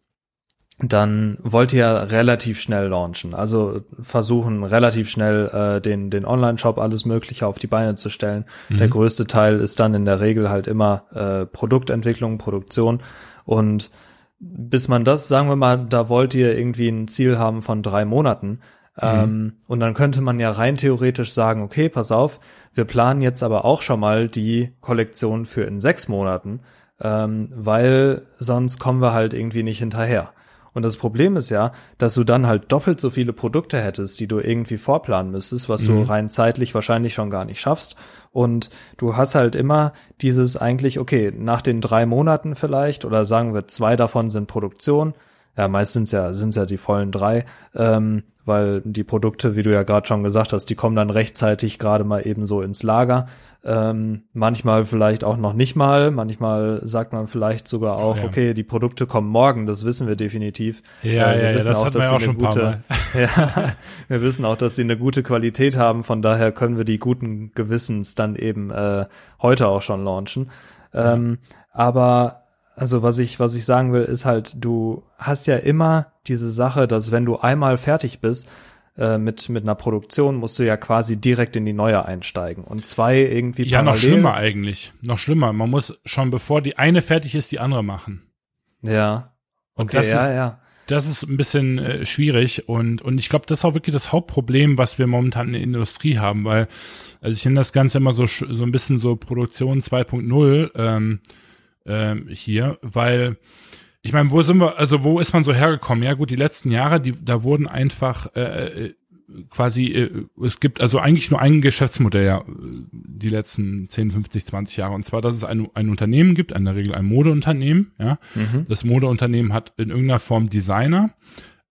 dann wollt ihr relativ schnell launchen. Also versuchen relativ schnell äh, den, den Online-Shop alles Mögliche auf die Beine zu stellen. Der größte Teil ist dann in der Regel halt immer äh, Produktentwicklung, Produktion. Und bis man das, sagen wir mal, da wollt ihr irgendwie ein Ziel haben von drei Monaten. Ähm, und dann könnte man ja rein theoretisch sagen, okay, pass auf, wir planen jetzt aber auch schon mal die Kollektion für in sechs Monaten, ähm, weil sonst kommen wir halt irgendwie nicht hinterher. Und das Problem ist ja, dass du dann halt doppelt so viele Produkte hättest, die du irgendwie vorplanen müsstest, was du rein zeitlich wahrscheinlich schon gar nicht schaffst. Und du hast halt immer dieses eigentlich, okay, nach den drei Monaten vielleicht, oder sagen wir, zwei davon sind Produktion, ja, meist sind's ja, sind's ja die vollen drei, ähm, weil die Produkte, wie du ja gerade schon gesagt hast, die kommen dann rechtzeitig gerade mal eben so ins Lager. Ähm, manchmal vielleicht auch noch nicht mal, manchmal sagt man vielleicht sogar auch, ja. okay, die Produkte kommen morgen, das wissen wir definitiv. Ja, Äh, wir ja, ja, wissen das hatten wir dass ja auch schon eine ein paar gute, [laughs] ja, wir wissen auch, dass sie eine gute Qualität haben, von daher können wir die guten Gewissens dann eben äh, heute auch schon launchen. Ähm, aber also was ich, was ich sagen will, ist halt, du hast ja immer diese Sache, dass wenn du einmal fertig bist äh, mit, mit einer Produktion, musst du ja quasi direkt in die neue einsteigen. Und zwei irgendwie Ja, noch parallel. schlimmer eigentlich. Noch schlimmer. Man muss schon, bevor die eine fertig ist, die andere machen. Ja. Und Okay, das ja, ist, ja. das ist ein bisschen äh, schwierig und, und ich glaube, das ist auch wirklich das Hauptproblem, was wir momentan in der Industrie haben, weil, also ich nenne das Ganze immer so, so ein bisschen so Produktion 2.0 ähm, ähm, hier, weil ich meine, wo sind wir, also wo ist man so hergekommen? Ja gut, die letzten Jahre, die, da wurden einfach äh, äh, quasi, äh, es gibt also eigentlich nur ein Geschäftsmodell ja, die letzten 10, 50, 20 Jahre. Und zwar, dass es ein, ein Unternehmen gibt, in der Regel ein Modeunternehmen, ja. Mhm. Das Modeunternehmen hat in irgendeiner Form Designer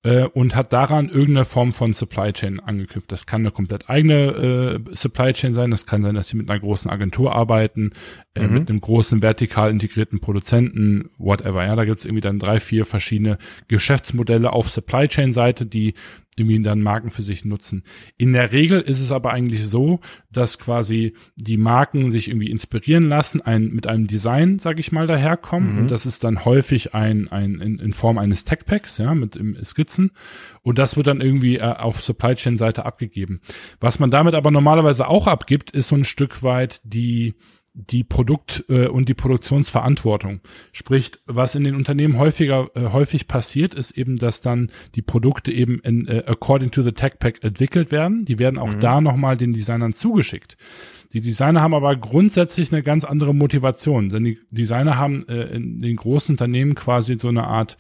äh, und hat daran irgendeine Form von Supply Chain angeknüpft. Das kann eine komplett eigene äh, Supply Chain sein, das kann sein, dass sie mit einer großen Agentur arbeiten, äh, Mhm. mit einem großen vertikal integrierten Produzenten, whatever. Ja, da gibt's irgendwie dann drei, vier verschiedene Geschäftsmodelle auf Supply Chain Seite, die irgendwie dann Marken für sich nutzen. In der Regel ist es aber eigentlich so, dass quasi die Marken sich irgendwie inspirieren lassen, ein, mit einem Design, sag ich mal, daherkommen. Mhm. Und das ist dann häufig ein, ein in, in Form eines Tech-Packs, ja, mit im Skizzen. Und das wird dann irgendwie äh, auf Supply Chain-Seite abgegeben. Was man damit aber normalerweise auch abgibt, ist so ein Stück weit die die Produkt- äh, und die Produktionsverantwortung. Sprich, was in den Unternehmen häufiger äh, häufig passiert, ist eben, dass dann die Produkte eben in, äh, according to the Tech Pack entwickelt werden. Die werden auch mhm. da nochmal den Designern zugeschickt. Die Designer haben aber grundsätzlich eine ganz andere Motivation, denn die Designer haben äh, in den großen Unternehmen quasi so eine Art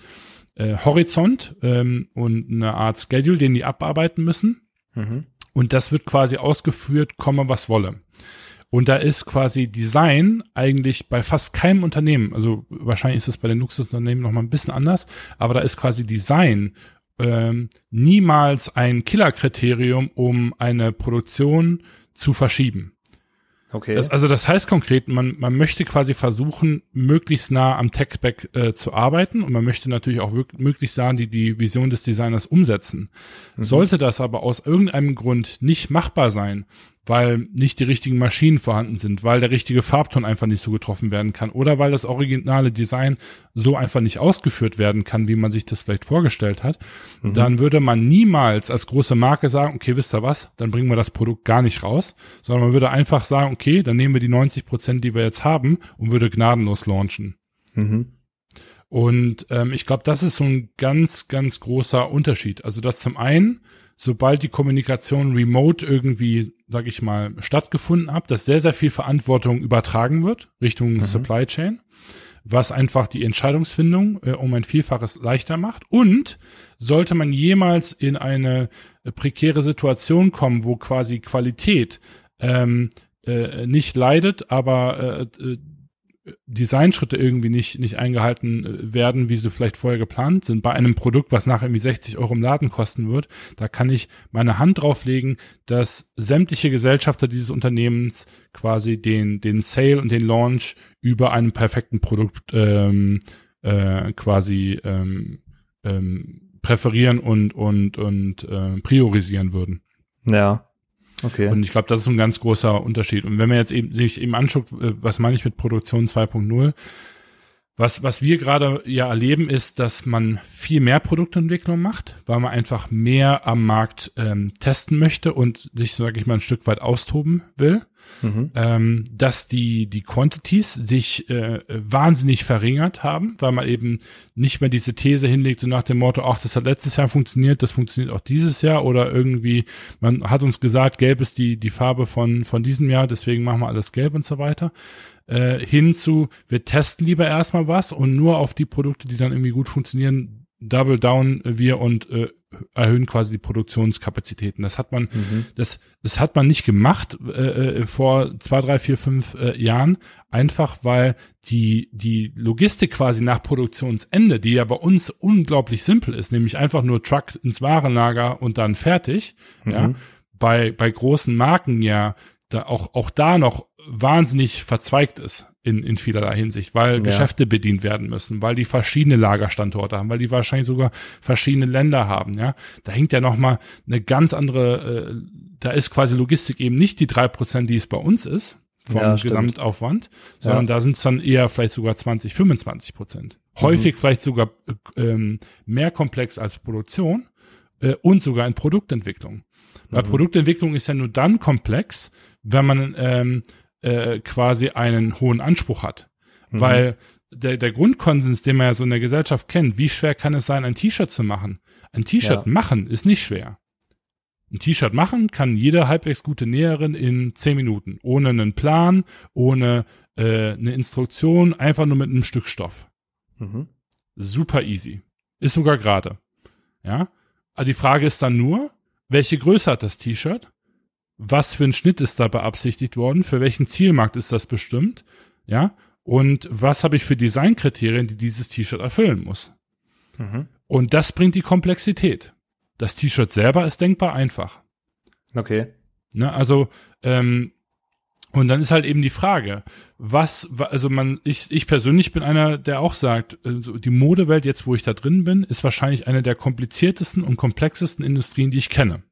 äh, Horizont ähm, und eine Art Schedule, den die abarbeiten müssen. Mhm. Und das wird quasi ausgeführt, komme was wolle. Und da ist quasi Design eigentlich bei fast keinem Unternehmen, also wahrscheinlich ist es bei den Luxusunternehmen noch mal ein bisschen anders, aber da ist quasi Design ähm, niemals ein Killerkriterium, um eine Produktion zu verschieben. Okay. Das, also das heißt konkret, man, man möchte quasi versuchen, möglichst nah am Tech-Spec äh, zu arbeiten und man möchte natürlich auch wirklich, möglichst nah die, die Vision des Designers umsetzen. Mhm. Sollte das aber aus irgendeinem Grund nicht machbar sein, weil nicht die richtigen Maschinen vorhanden sind, weil der richtige Farbton einfach nicht so getroffen werden kann oder weil das originale Design so einfach nicht ausgeführt werden kann, wie man sich das vielleicht vorgestellt hat, mhm. dann würde man niemals als große Marke sagen, okay, wisst ihr was, dann bringen wir das Produkt gar nicht raus, sondern man würde einfach sagen, okay, dann nehmen wir die 90 Prozent, die wir jetzt haben und würde gnadenlos launchen. Mhm. Und ähm, ich glaube, das ist so ein ganz, ganz großer Unterschied. Also das zum einen sobald die Kommunikation remote irgendwie, sag ich mal, stattgefunden hat, dass sehr, sehr viel Verantwortung übertragen wird Richtung mhm. Supply Chain, was einfach die Entscheidungsfindung äh, um ein Vielfaches leichter macht. Und sollte man jemals in eine äh, prekäre Situation kommen, wo quasi Qualität ähm, äh, nicht leidet, aber äh, äh Designschritte irgendwie nicht, nicht eingehalten äh, werden, wie sie vielleicht vorher geplant sind, bei einem Produkt, was nachher irgendwie 60 Euro im Laden kosten wird, da kann ich meine Hand drauflegen, dass sämtliche Gesellschafter dieses Unternehmens quasi den, den Sale und den Launch über einem perfekten Produkt ähm, äh, quasi ähm, ähm, präferieren und, und, und äh, priorisieren würden. Ja, Okay. Und ich glaube, das ist ein ganz großer Unterschied. Und wenn man jetzt eben sich eben anschaut, äh, was meine ich mit Produktion 2.0, was, was wir gerade ja erleben, ist, dass man viel mehr Produktentwicklung macht, weil man einfach mehr am Markt ähm, testen möchte und sich, sage ich mal, ein Stück weit austoben will mhm. ähm, dass die, die Quantities sich äh, wahnsinnig verringert haben, weil man eben nicht mehr diese These hinlegt, so nach dem Motto, ach, das hat letztes Jahr funktioniert, das funktioniert auch dieses Jahr oder irgendwie, man hat uns gesagt, gelb ist die, die Farbe von, von diesem Jahr, deswegen machen wir alles gelb und so weiter. Äh, hinzu, wir testen lieber erstmal was und nur auf die Produkte, die dann irgendwie gut funktionieren, double down wir und äh, erhöhen quasi die Produktionskapazitäten. Das hat man, mhm. das, das hat man nicht gemacht äh, äh, vor zwei, drei, vier, fünf äh, Jahren, einfach weil die die Logistik quasi nach Produktionsende, die ja bei uns unglaublich simpel ist, nämlich einfach nur Truck ins Warenlager und dann fertig, mhm. ja, bei bei großen Marken ja da auch auch da noch wahnsinnig verzweigt ist in, in vielerlei Hinsicht, weil ja. Geschäfte bedient werden müssen, weil die verschiedene Lagerstandorte haben, weil die wahrscheinlich sogar verschiedene Länder haben, ja. Da hängt ja nochmal eine ganz andere, äh, da ist quasi Logistik eben nicht die drei Prozent, die es bei uns ist, vom ja, Gesamtaufwand, sondern ja. da sind es dann eher vielleicht sogar 20, 25 Prozent. Häufig mhm. vielleicht sogar äh, ähm, mehr komplex als Produktion äh, und sogar in Produktentwicklung. Weil mhm. Produktentwicklung ist ja nur dann komplex, wenn man ähm, äh, quasi einen hohen Anspruch hat. Mhm. Weil der, der Grundkonsens, den man ja so in der Gesellschaft kennt, wie schwer kann es sein, ein T-Shirt zu machen? Ein T-Shirt ja. machen ist nicht schwer. Ein T-Shirt machen kann jede halbwegs gute Näherin in zehn Minuten. Ohne einen Plan, ohne äh, eine Instruktion, einfach nur mit einem Stück Stoff. Mhm. Super easy. Ist sogar gerade. Ja. Aber die Frage ist dann nur, welche Größe hat das T-Shirt? Was für ein Schnitt ist da beabsichtigt worden, für welchen Zielmarkt ist das bestimmt, ja, und was habe ich für Designkriterien, die dieses T-Shirt erfüllen muss. Mhm. Und das bringt die Komplexität. Das T-Shirt selber ist denkbar einfach. Okay. Ne, also ähm, Und dann ist halt eben die Frage, was, also man, ich, ich persönlich bin einer, der auch sagt, also die Modewelt, jetzt wo ich da drin bin, ist wahrscheinlich eine der kompliziertesten und komplexesten Industrien, die ich kenne.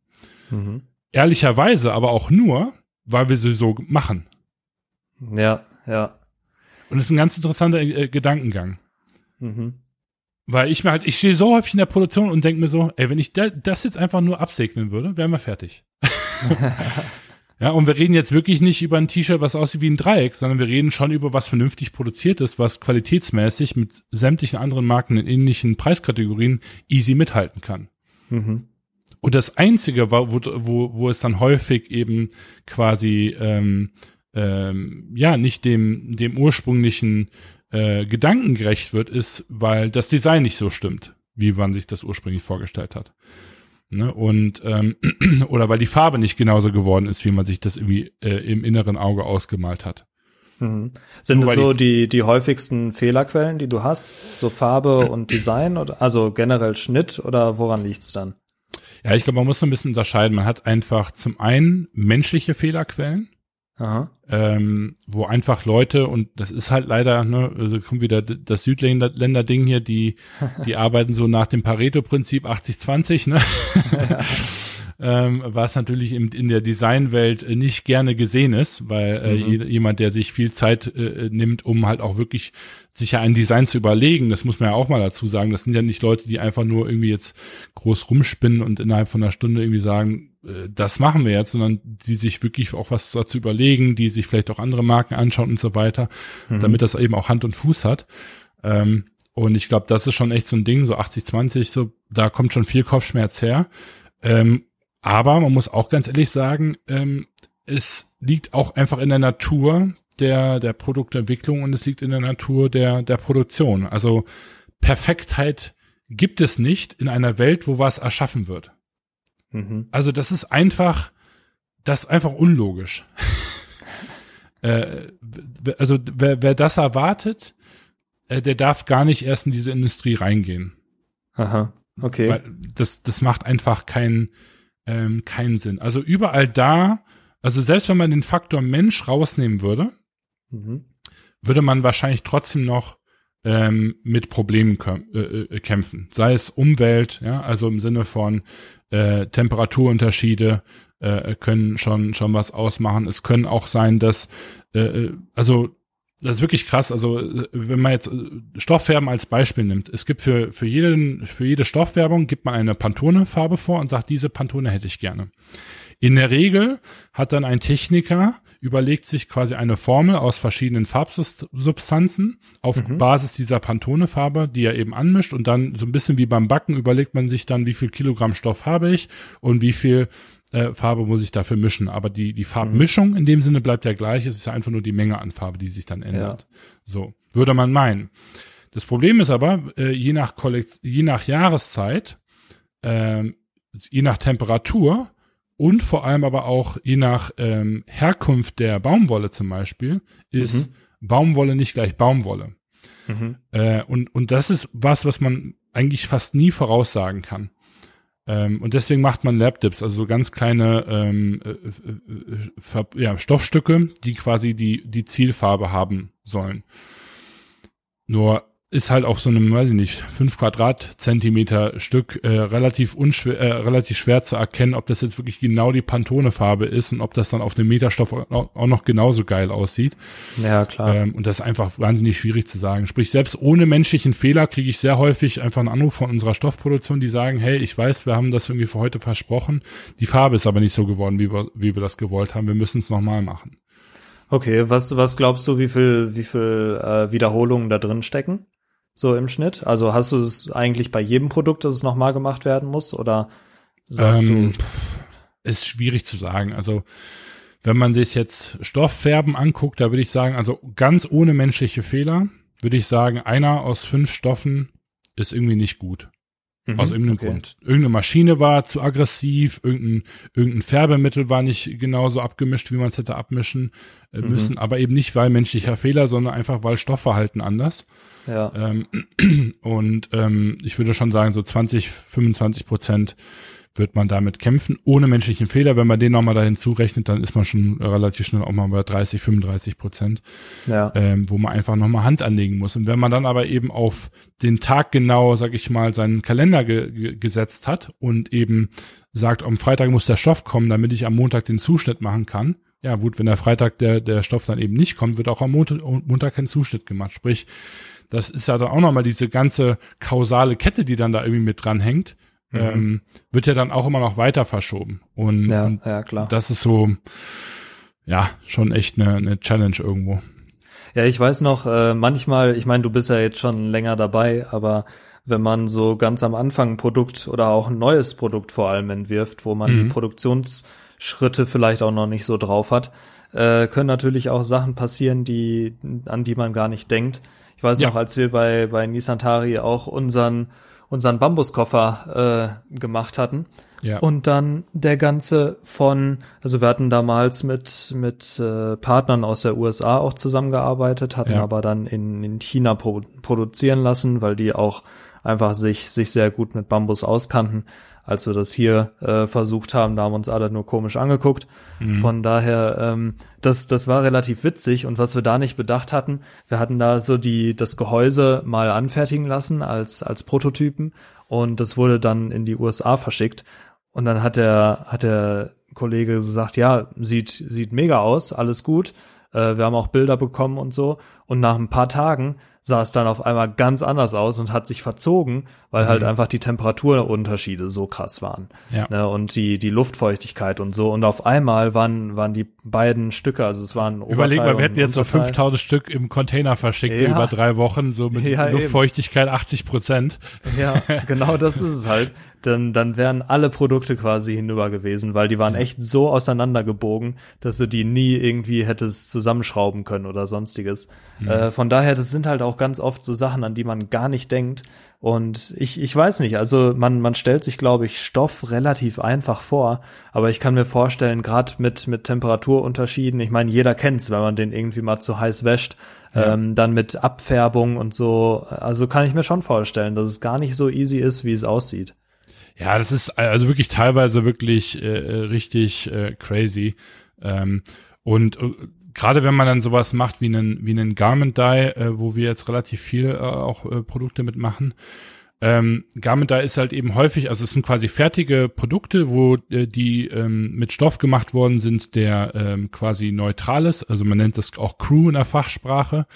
Mhm. Ehrlicherweise aber auch nur, weil wir sie so machen. Ja, ja. Und es ist ein ganz interessanter äh, Gedankengang. Mhm. Weil ich mir halt, ich stehe so häufig in der Produktion und denke mir so, ey, wenn ich das jetzt einfach nur absegnen würde, wären wir fertig. [laughs] ja, und wir reden jetzt wirklich nicht über ein T-Shirt, was aussieht wie ein Dreieck, sondern wir reden schon über was vernünftig produziert ist, was qualitätsmäßig mit sämtlichen anderen Marken in ähnlichen Preiskategorien easy mithalten kann. Mhm. Und das Einzige, wo, wo, wo es dann häufig eben quasi ähm, ähm, ja nicht dem, dem ursprünglichen äh, Gedanken gerecht wird, ist, weil das Design nicht so stimmt, wie man sich das ursprünglich vorgestellt hat. Ne? Und ähm, [clears throat] oder weil die Farbe nicht genauso geworden ist, wie man sich das irgendwie äh, im inneren Auge ausgemalt hat. Mhm. Sind es so die, die häufigsten Fehlerquellen, die du hast? So Farbe und Design oder also generell Schnitt oder woran liegt's dann? Ja, ich glaube, man muss so ein bisschen unterscheiden. Man hat einfach zum einen menschliche Fehlerquellen, ähm, wo einfach Leute, und das ist halt leider, ne, also kommt wieder das Südländer-Ding hier, die, [laughs] die arbeiten so nach dem Pareto-Prinzip 80-20, ne? Ja. [laughs] ähm, was natürlich in, in der Designwelt nicht gerne gesehen ist, weil äh, mhm. jemand, der sich viel Zeit äh, nimmt, um halt auch wirklich sich ja ein Design zu überlegen, das muss man ja auch mal dazu sagen, das sind ja nicht Leute, die einfach nur irgendwie jetzt groß rumspinnen und innerhalb von einer Stunde irgendwie sagen, äh, das machen wir jetzt, sondern die sich wirklich auch was dazu überlegen, die sich vielleicht auch andere Marken anschauen und so weiter, mhm. damit das eben auch Hand und Fuß hat. Ähm, und ich glaube, das ist schon echt so ein Ding, so 80-20, so, da kommt schon viel Kopfschmerz her. Ähm, aber man muss auch ganz ehrlich sagen, ähm, es liegt auch einfach in der Natur der, der Produktentwicklung und es liegt in der Natur der, der Produktion. Also Perfektheit gibt es nicht in einer Welt, wo was erschaffen wird. Mhm. Also das ist einfach, das ist einfach unlogisch. [laughs] äh, also wer, wer das erwartet, äh, der darf gar nicht erst in diese Industrie reingehen. Aha, okay. Weil das, das macht einfach keinen ähm, keinen Sinn. Also überall da, also selbst wenn man den Faktor Mensch rausnehmen würde, mhm. würde man wahrscheinlich trotzdem noch ähm, mit Problemen äh, äh, kämpfen. Sei es Umwelt, ja, also im Sinne von äh, Temperaturunterschiede äh, können schon schon was ausmachen. Es können auch sein, dass äh, äh also das ist wirklich krass. Also wenn man jetzt äh, Stofffärben als Beispiel nimmt, es gibt für für jeden für jede Stoffwerbung gibt man eine Pantone-Farbe vor und sagt, diese Pantone hätte ich gerne. In der Regel hat dann ein Techniker überlegt sich quasi eine Formel aus verschiedenen Farbsubstanzen auf mhm. Basis dieser Pantone-Farbe, die er eben anmischt und dann so ein bisschen wie beim Backen überlegt man sich dann, wie viel Kilogramm Stoff habe ich und wie viel äh, Farbe muss ich dafür mischen. Aber die, die Farbmischung in dem Sinne bleibt ja gleich. Es ist ja einfach nur die Menge an Farbe, die sich dann ändert. Ja. So, würde man meinen. Das Problem ist aber, äh, je nach Kollekt je nach Jahreszeit, äh, je nach Temperatur und vor allem aber auch je nach ähm, Herkunft der Baumwolle zum Beispiel, ist mhm. Baumwolle nicht gleich Baumwolle. Mhm. Äh, und, und das ist was, was man eigentlich fast nie voraussagen kann. Ähm, und deswegen macht man Labdips, also so ganz kleine ähm, äh, äh, äh, ja, Stoffstücke, die quasi die, die Zielfarbe haben sollen. Nur ist halt auf so einem, weiß ich nicht, fünf Quadratzentimeter Stück äh, relativ unschwer, äh, relativ schwer zu erkennen, ob das jetzt wirklich genau die Pantone-Farbe ist und ob das dann auf dem Meterstoff auch noch genauso geil aussieht. Ja, klar. Ähm, und das ist einfach wahnsinnig schwierig zu sagen. Sprich, selbst ohne menschlichen Fehler kriege ich sehr häufig einfach einen Anruf von unserer Stoffproduktion, die sagen, hey, ich weiß, wir haben das irgendwie für heute versprochen, die Farbe ist aber nicht so geworden, wie wir, wie wir das gewollt haben, wir müssen es nochmal machen. Okay, was, was glaubst du, wie viel, wie viel äh, Wiederholungen da drin stecken? So im Schnitt? Also hast du es eigentlich bei jedem Produkt, dass es nochmal gemacht werden muss oder sagst ähm, du? Ist schwierig zu sagen. Also wenn man sich jetzt Stofffärben anguckt, da würde ich sagen, also ganz ohne menschliche Fehler, würde ich sagen, einer aus fünf Stoffen ist irgendwie nicht gut. Mhm, aus irgendeinem okay. Grund. Irgendeine Maschine war zu aggressiv, irgendein, irgendein Färbemittel war nicht genauso abgemischt, wie man es hätte abmischen äh, mhm. müssen, aber eben nicht, weil menschlicher Fehler, sondern einfach, weil Stoffverhalten anders. Ja. Ähm, [clears throat] und ähm, ich würde schon sagen, so 20, 25 Prozent wird man damit kämpfen, ohne menschlichen Fehler. Wenn man den nochmal dahin zurechnet, dann ist man schon relativ schnell auch mal bei 30, 35 Prozent, Ja. ähm, wo man einfach nochmal Hand anlegen muss. Und wenn man dann aber eben auf den Tag genau, sag ich mal, seinen Kalender ge ge gesetzt hat und eben sagt, am Freitag muss der Stoff kommen, damit ich am Montag den Zuschnitt machen kann. Ja, gut, wenn der Freitag der, der Stoff dann eben nicht kommt, wird auch am Montag, Montag kein Zuschnitt gemacht. Sprich, das ist ja dann auch nochmal diese ganze kausale Kette, die dann da irgendwie mit dranhängt. Ähm, wird ja dann auch immer noch weiter verschoben. Und, Ja, und ja, klar. das ist so, ja, schon echt eine, eine Challenge irgendwo. Ja, ich weiß noch, äh, manchmal, ich meine, du bist ja jetzt schon länger dabei, aber wenn man so ganz am Anfang ein Produkt oder auch ein neues Produkt vor allem entwirft, wo man Mhm. die Produktionsschritte vielleicht auch noch nicht so drauf hat, äh, können natürlich auch Sachen passieren, die, an die man gar nicht denkt. Ich weiß Ja. noch, als wir bei, bei Nisantari auch unseren, unseren Bambuskoffer äh, gemacht hatten, Ja. und dann der ganze von, also wir hatten damals mit, mit äh, Partnern aus der USA auch zusammengearbeitet, hatten Ja. aber dann in, in China pro, produzieren lassen, weil die auch einfach sich, sich sehr gut mit Bambus auskannten. Als wir das hier äh, versucht haben, da haben uns alle nur komisch angeguckt. Von daher, ähm, das, das war relativ witzig. Und was wir da nicht bedacht hatten, wir hatten da so die, das Gehäuse mal anfertigen lassen als, als Prototypen. Und das wurde dann in die USA verschickt. Und dann hat der, hat der Kollege gesagt, ja, sieht, sieht mega aus, alles gut. Äh, wir haben auch Bilder bekommen und so. Und nach ein paar Tagen sah es dann auf einmal ganz anders aus und hat sich verzogen, weil halt einfach die Temperaturunterschiede so krass waren. Ja. Ne, und die, die Luftfeuchtigkeit und so. Und auf einmal waren, waren die beiden Stücke, also es waren ein Überleg Oberteil mal, wir hätten jetzt so Unterteil. 5000 Stück im Container verschickt Ja. über drei Wochen, so mit Ja, eben. Luftfeuchtigkeit 80 Prozent. Ja, [laughs] genau das ist es halt. Dann, dann wären alle Produkte quasi hinüber gewesen, weil die waren echt so auseinandergebogen, dass du die nie irgendwie hättest zusammenschrauben können oder sonstiges. Äh, von daher, das sind halt auch ganz oft so Sachen, an die man gar nicht denkt. Und ich, ich weiß nicht, also man, man stellt sich, glaube ich, Stoff relativ einfach vor, aber ich kann mir vorstellen, gerade mit, mit Temperaturunterschieden, ich meine, jeder kennt's, wenn man den irgendwie mal zu heiß wäscht, ähm, dann mit Abfärbung und so, also kann ich mir schon vorstellen, dass es gar nicht so easy ist, wie es aussieht. Ja, das ist also wirklich teilweise wirklich äh, richtig äh, crazy. Ähm, und äh, gerade wenn man dann sowas macht wie einen, wie einen Garment Dye, äh, wo wir jetzt relativ viel äh, auch äh, Produkte mitmachen, ähm, Garment Dye ist halt eben häufig, also es sind quasi fertige Produkte, wo äh, die ähm, mit Stoff gemacht worden sind, der ähm, quasi neutral ist. Also man nennt das auch Crew in der Fachsprache.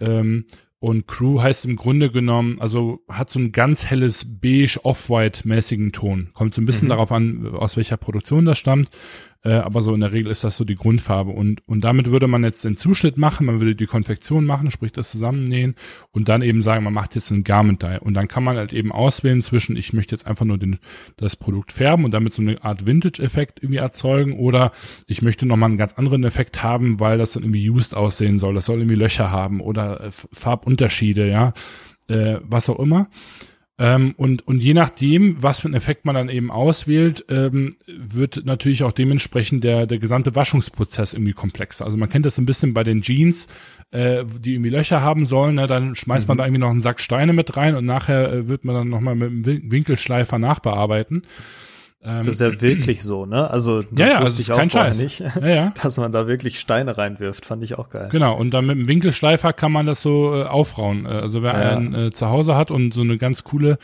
Ähm, und Crew heißt im Grunde genommen, also hat so ein ganz helles beige Off-White-mäßigen Ton. Kommt so ein bisschen darauf an, aus welcher Produktion das stammt. Äh, aber so in der Regel ist das so die Grundfarbe. Und, und damit würde man jetzt den Zuschnitt machen, man würde die Konfektion machen, sprich das zusammennähen und dann eben sagen, man macht jetzt einen Garment Dye. Und dann kann man halt eben auswählen zwischen, ich möchte jetzt einfach nur den, das Produkt färben und damit so eine Art Vintage-Effekt irgendwie erzeugen oder ich möchte nochmal einen ganz anderen Effekt haben, weil das dann irgendwie used aussehen soll. Das soll irgendwie Löcher haben oder äh, Farbunterschiede, ja, äh, was auch immer. Ähm, und, und je nachdem, was für einen Effekt man dann eben auswählt, ähm, wird natürlich auch dementsprechend der, der gesamte Waschungsprozess irgendwie komplexer. Also man kennt das ein bisschen bei den Jeans, äh, die irgendwie Löcher haben sollen, ne? dann schmeißt man da irgendwie noch einen Sack Steine mit rein und nachher äh, wird man dann nochmal mit einem Win- Winkelschleifer nachbearbeiten. Ähm, Das ist ja wirklich so, ne? Also das ja, ja, wusste also ich auch kein Scheiß. nicht, Ja, ja. [laughs] dass man da wirklich Steine reinwirft, fand ich auch geil. Genau, und dann mit dem Winkelschleifer kann man das so äh, aufrauen. Äh, Also wer Ja. einen äh, zu Hause hat und so eine ganz coole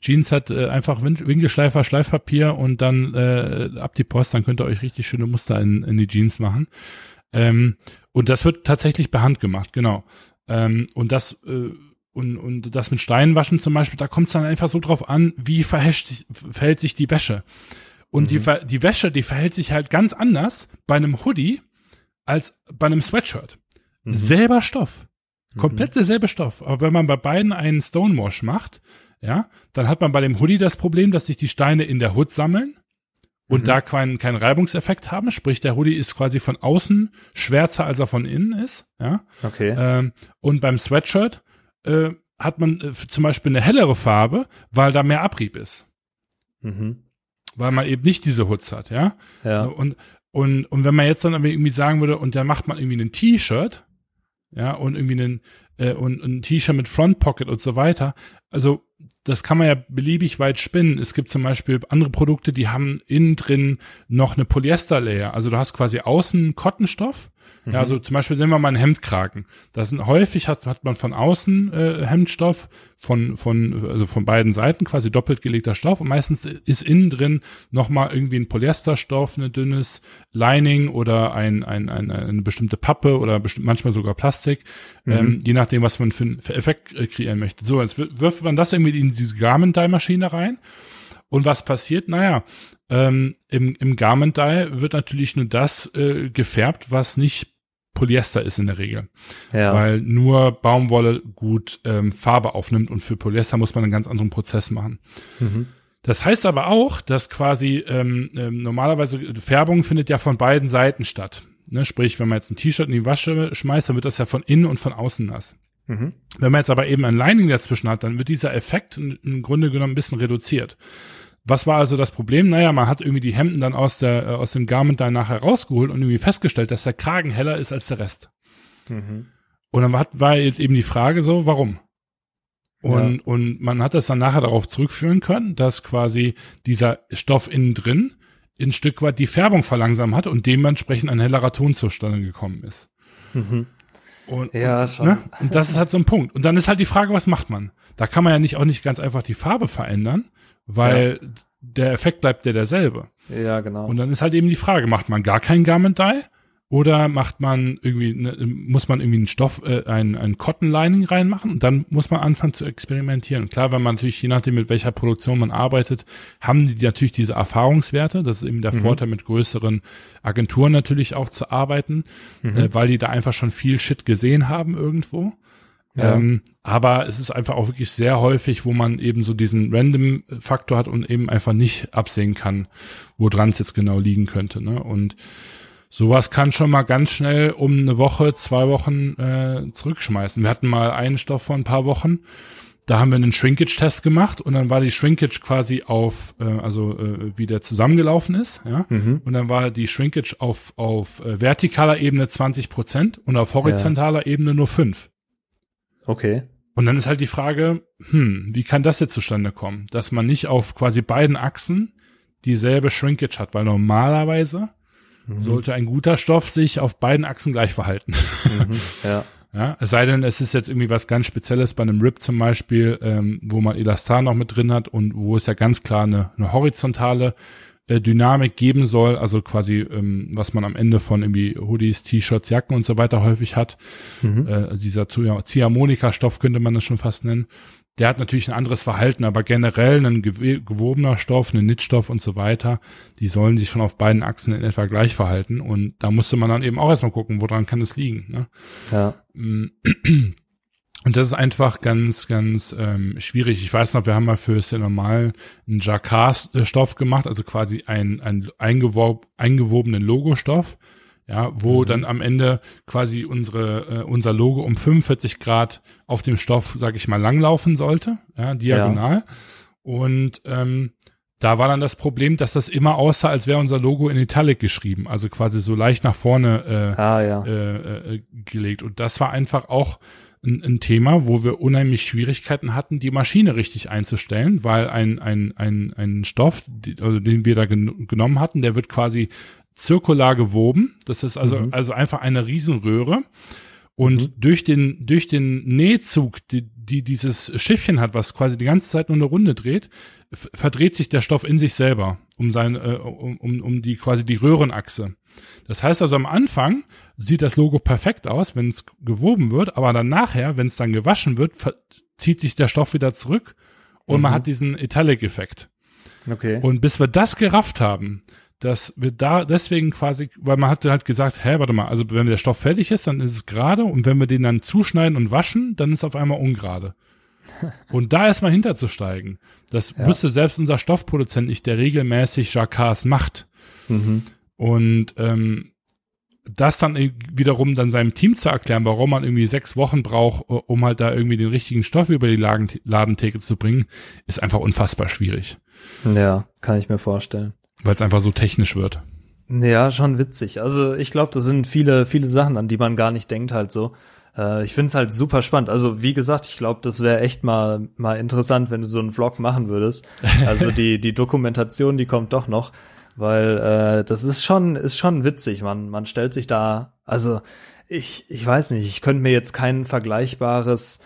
Jeans hat, äh, einfach Win Winkelschleifer, Schleifpapier und dann äh, ab die Post, dann könnt ihr euch richtig schöne Muster in, in die Jeans machen. Ähm, und das wird tatsächlich per Hand gemacht, genau. Ähm, und das äh, und, und das mit Steinwaschen zum Beispiel, da kommt es dann einfach so drauf an, wie verhält sich, verhält sich die Wäsche. Und die, Ver- die Wäsche, die verhält sich halt ganz anders bei einem Hoodie als bei einem Sweatshirt. Selber Stoff. Komplett derselbe Stoff. Aber wenn man bei beiden einen Stonewash macht, ja, dann hat man bei dem Hoodie das Problem, dass sich die Steine in der Hood sammeln und da keinen keinen Reibungseffekt haben. Sprich, der Hoodie ist quasi von außen schwärzer, als er von innen ist, ja. Okay. Ähm, und beim Sweatshirt äh, hat man äh, zum Beispiel eine hellere Farbe, weil da mehr Abrieb ist. Mhm. Weil man eben nicht diese Hoods hat, ja. Ja. So, und, und, und wenn man jetzt dann aber irgendwie sagen würde, und dann macht man irgendwie ein T-Shirt, ja, und irgendwie einen, äh, und, und ein T-Shirt mit Front Pocket und so weiter. Also das kann man ja beliebig weit spinnen. Es gibt zum Beispiel andere Produkte, die haben innen drin noch eine Polyester-Layer. Also du hast quasi außen Kottenstoff. Mhm. Ja, also zum Beispiel nehmen wir mal einen Hemdkragen. Das sind häufig hat, hat man von außen äh, Hemdstoff von von also von beiden Seiten quasi doppelt gelegter Stoff und meistens ist innen drin noch mal irgendwie ein Polyesterstoff, ein dünnes Lining oder ein, ein, ein eine bestimmte Pappe oder bestimmt manchmal sogar Plastik, mhm. ähm, je nachdem was man für, für Effekt äh, kreieren möchte. So, jetzt wirft man das irgendwie in diese Garment-Dye-Maschine rein. Und was passiert? Naja, ähm, im, im Garment Dye wird natürlich nur das äh, gefärbt, was nicht Polyester ist in der Regel. Ja. Weil nur Baumwolle gut ähm, Farbe aufnimmt und für Polyester muss man einen ganz anderen Prozess machen. Mhm. Das heißt aber auch, dass quasi ähm, ähm, normalerweise Färbung findet ja von beiden Seiten statt. Ne? Sprich, wenn man jetzt ein T-Shirt in die Wasche schmeißt, dann wird das ja von innen und von außen nass. Mhm. Wenn man jetzt aber eben ein Lining dazwischen hat, dann wird dieser Effekt im Grunde genommen ein bisschen reduziert. Was war also das Problem? Naja, man hat irgendwie die Hemden dann aus der äh, aus dem Garment da nachher rausgeholt und irgendwie festgestellt, dass der Kragen heller ist als der Rest. Mhm. Und dann war, war eben die Frage so, warum? Und, ja. und man hat das dann nachher darauf zurückführen können, dass quasi dieser Stoff innen drin ein Stück weit die Färbung verlangsamt hat und dementsprechend ein hellerer Ton zustande gekommen ist. Mhm. Und, ja, schon. Ne? Und das ist halt so ein Punkt. Und dann ist halt die Frage, was macht man? Da kann man ja nicht auch nicht ganz einfach die Farbe verändern, weil ja. der Effekt bleibt ja derselbe. Ja, genau. Und dann ist halt eben die Frage, macht man gar kein Garment Dye oder macht man irgendwie, ne, muss man irgendwie einen Stoff, äh, ein, ein Cotton Lining reinmachen und dann muss man anfangen zu experimentieren. Und klar, wenn man natürlich, je nachdem mit welcher Produktion man arbeitet, haben die natürlich diese Erfahrungswerte. Das ist eben der mhm. Vorteil, mit größeren Agenturen natürlich auch zu arbeiten, mhm. äh, weil die da einfach schon viel Shit gesehen haben irgendwo. Ja. Ähm, aber es ist einfach auch wirklich sehr häufig, wo man eben so diesen Random-Faktor hat und eben einfach nicht absehen kann, woran es jetzt genau liegen könnte. Ne? Und sowas kann schon mal ganz schnell um eine Woche, zwei Wochen äh, zurückschmeißen. Wir hatten mal einen Stoff vor ein paar Wochen, da haben wir einen Shrinkage-Test gemacht und dann war die Shrinkage quasi auf, äh, also äh, wie der zusammengelaufen ist, ja. Mhm. Und dann war die Shrinkage auf, auf äh, vertikaler Ebene 20 Prozent und auf horizontaler ja. Ebene nur fünf. Okay. Und dann ist halt die Frage, hm, wie kann das jetzt zustande kommen, dass man nicht auf quasi beiden Achsen dieselbe Shrinkage hat, weil normalerweise Mhm. sollte ein guter Stoff sich auf beiden Achsen gleich verhalten. Mhm, [laughs] ja. Ja, es sei denn, es ist jetzt irgendwie was ganz Spezielles bei einem Rip zum Beispiel, ähm, wo man Elastan noch mit drin hat und wo es ja ganz klar eine, eine horizontale äh, Dynamik geben soll, also quasi ähm, was man am Ende von irgendwie Hoodies, T-Shirts, Jacken und so weiter häufig hat. Mhm. Äh, dieser Ziehharmonika-Stoff könnte man das schon fast nennen der hat natürlich ein anderes Verhalten, aber generell ein gewobener Stoff, ein Knitstoff und so weiter, die sollen sich schon auf beiden Achsen in etwa gleich verhalten. Und da musste man dann eben auch erstmal gucken, woran kann es liegen. Ne? Ja. Und das ist einfach ganz, ganz ähm, schwierig. Ich weiß noch, wir haben mal für normal einen Jacquard-Stoff gemacht, also quasi ein, ein eingewob, eingewobenen Logostoff ja, wo mhm. dann am Ende quasi unsere äh, unser Logo um 45 Grad auf dem Stoff, sag ich mal, langlaufen sollte, ja, diagonal. Ja. Und ähm, da war dann das Problem, dass das immer aussah, als wäre unser Logo in Italic geschrieben, also quasi so leicht nach vorne äh, ah, ja. äh, äh, gelegt. Und das war einfach auch ein, ein Thema, wo wir unheimlich Schwierigkeiten hatten, die Maschine richtig einzustellen, weil ein, ein, ein, ein Stoff, die, also den wir da gen genommen hatten, der wird quasi zirkular gewoben. Das ist also, mhm. also einfach eine Riesenröhre. Und mhm. durch den, durch den Nähzug, die, die dieses Schiffchen hat, was quasi die ganze Zeit nur eine Runde dreht, verdreht sich der Stoff in sich selber, um sein, äh, um, um, um die quasi die Röhrenachse. Das heißt also am Anfang sieht das Logo perfekt aus, wenn es gewoben wird, aber dann nachher, wenn es dann gewaschen wird, zieht sich der Stoff wieder zurück und mhm. man hat diesen Italic-Effekt. Okay. Und bis wir das gerafft haben, dass wir da deswegen quasi, weil man hatte halt gesagt, hä, warte mal, also wenn der Stoff fertig ist, dann ist es gerade und wenn wir den dann zuschneiden und waschen, dann ist es auf einmal ungerade. [laughs] und da erstmal hinterzusteigen, das ja. wusste selbst unser Stoffproduzent nicht, der regelmäßig Jacquards macht. Mhm. Und ähm, das dann wiederum dann seinem Team zu erklären, warum man irgendwie sechs Wochen braucht, um halt da irgendwie den richtigen Stoff über die Ladentheke zu bringen, ist einfach unfassbar schwierig. Ja, kann ich mir vorstellen. Weil es einfach so technisch wird. Ja, schon witzig. Also ich glaube, das sind viele, viele Sachen, an die man gar nicht denkt halt so. Äh, ich finde es halt super spannend. Also wie gesagt, ich glaube, das wäre echt mal mal interessant, wenn du so einen Vlog machen würdest. [laughs] Also die die Dokumentation, die kommt doch noch, weil äh, das ist schon ist schon witzig. Man man stellt sich da, also ich ich weiß nicht, ich könnte mir jetzt kein vergleichbares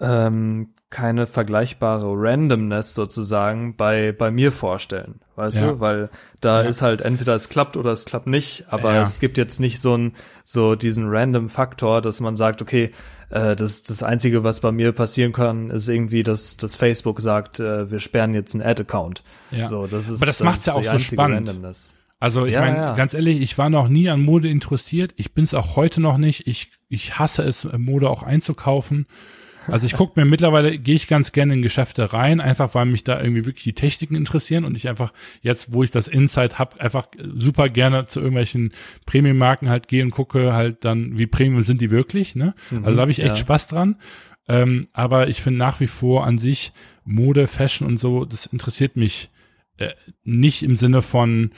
ähm, keine vergleichbare Randomness sozusagen bei, bei mir vorstellen, weißt ja. du? Weil da ja. ist halt entweder es klappt oder es klappt nicht, aber ja. es gibt jetzt nicht so ein, so diesen random Faktor, dass man sagt, okay, äh, das, das Einzige, was bei mir passieren kann, ist irgendwie, dass, dass Facebook sagt, äh, wir sperren jetzt einen Ad-Account. Ja. So, das ist, aber das, das macht's ja auch so spannend. Randomness. Also ich ja, meine, ja. ganz ehrlich, ich war noch nie an Mode interessiert. Ich bin es auch heute noch nicht. Ich, ich hasse es, Mode auch einzukaufen. Also ich gucke mir mittlerweile, gehe ich ganz gerne in Geschäfte rein, einfach weil mich da irgendwie wirklich die Techniken interessieren und ich einfach jetzt, wo ich das Insight habe, einfach super gerne zu irgendwelchen Premium-Marken halt gehe und gucke halt dann, wie Premium sind die wirklich. Ne? Mhm, also da habe ich echt ja. Spaß dran. Ähm, aber ich finde nach wie vor an sich Mode, Fashion und so, das interessiert mich äh, nicht im Sinne von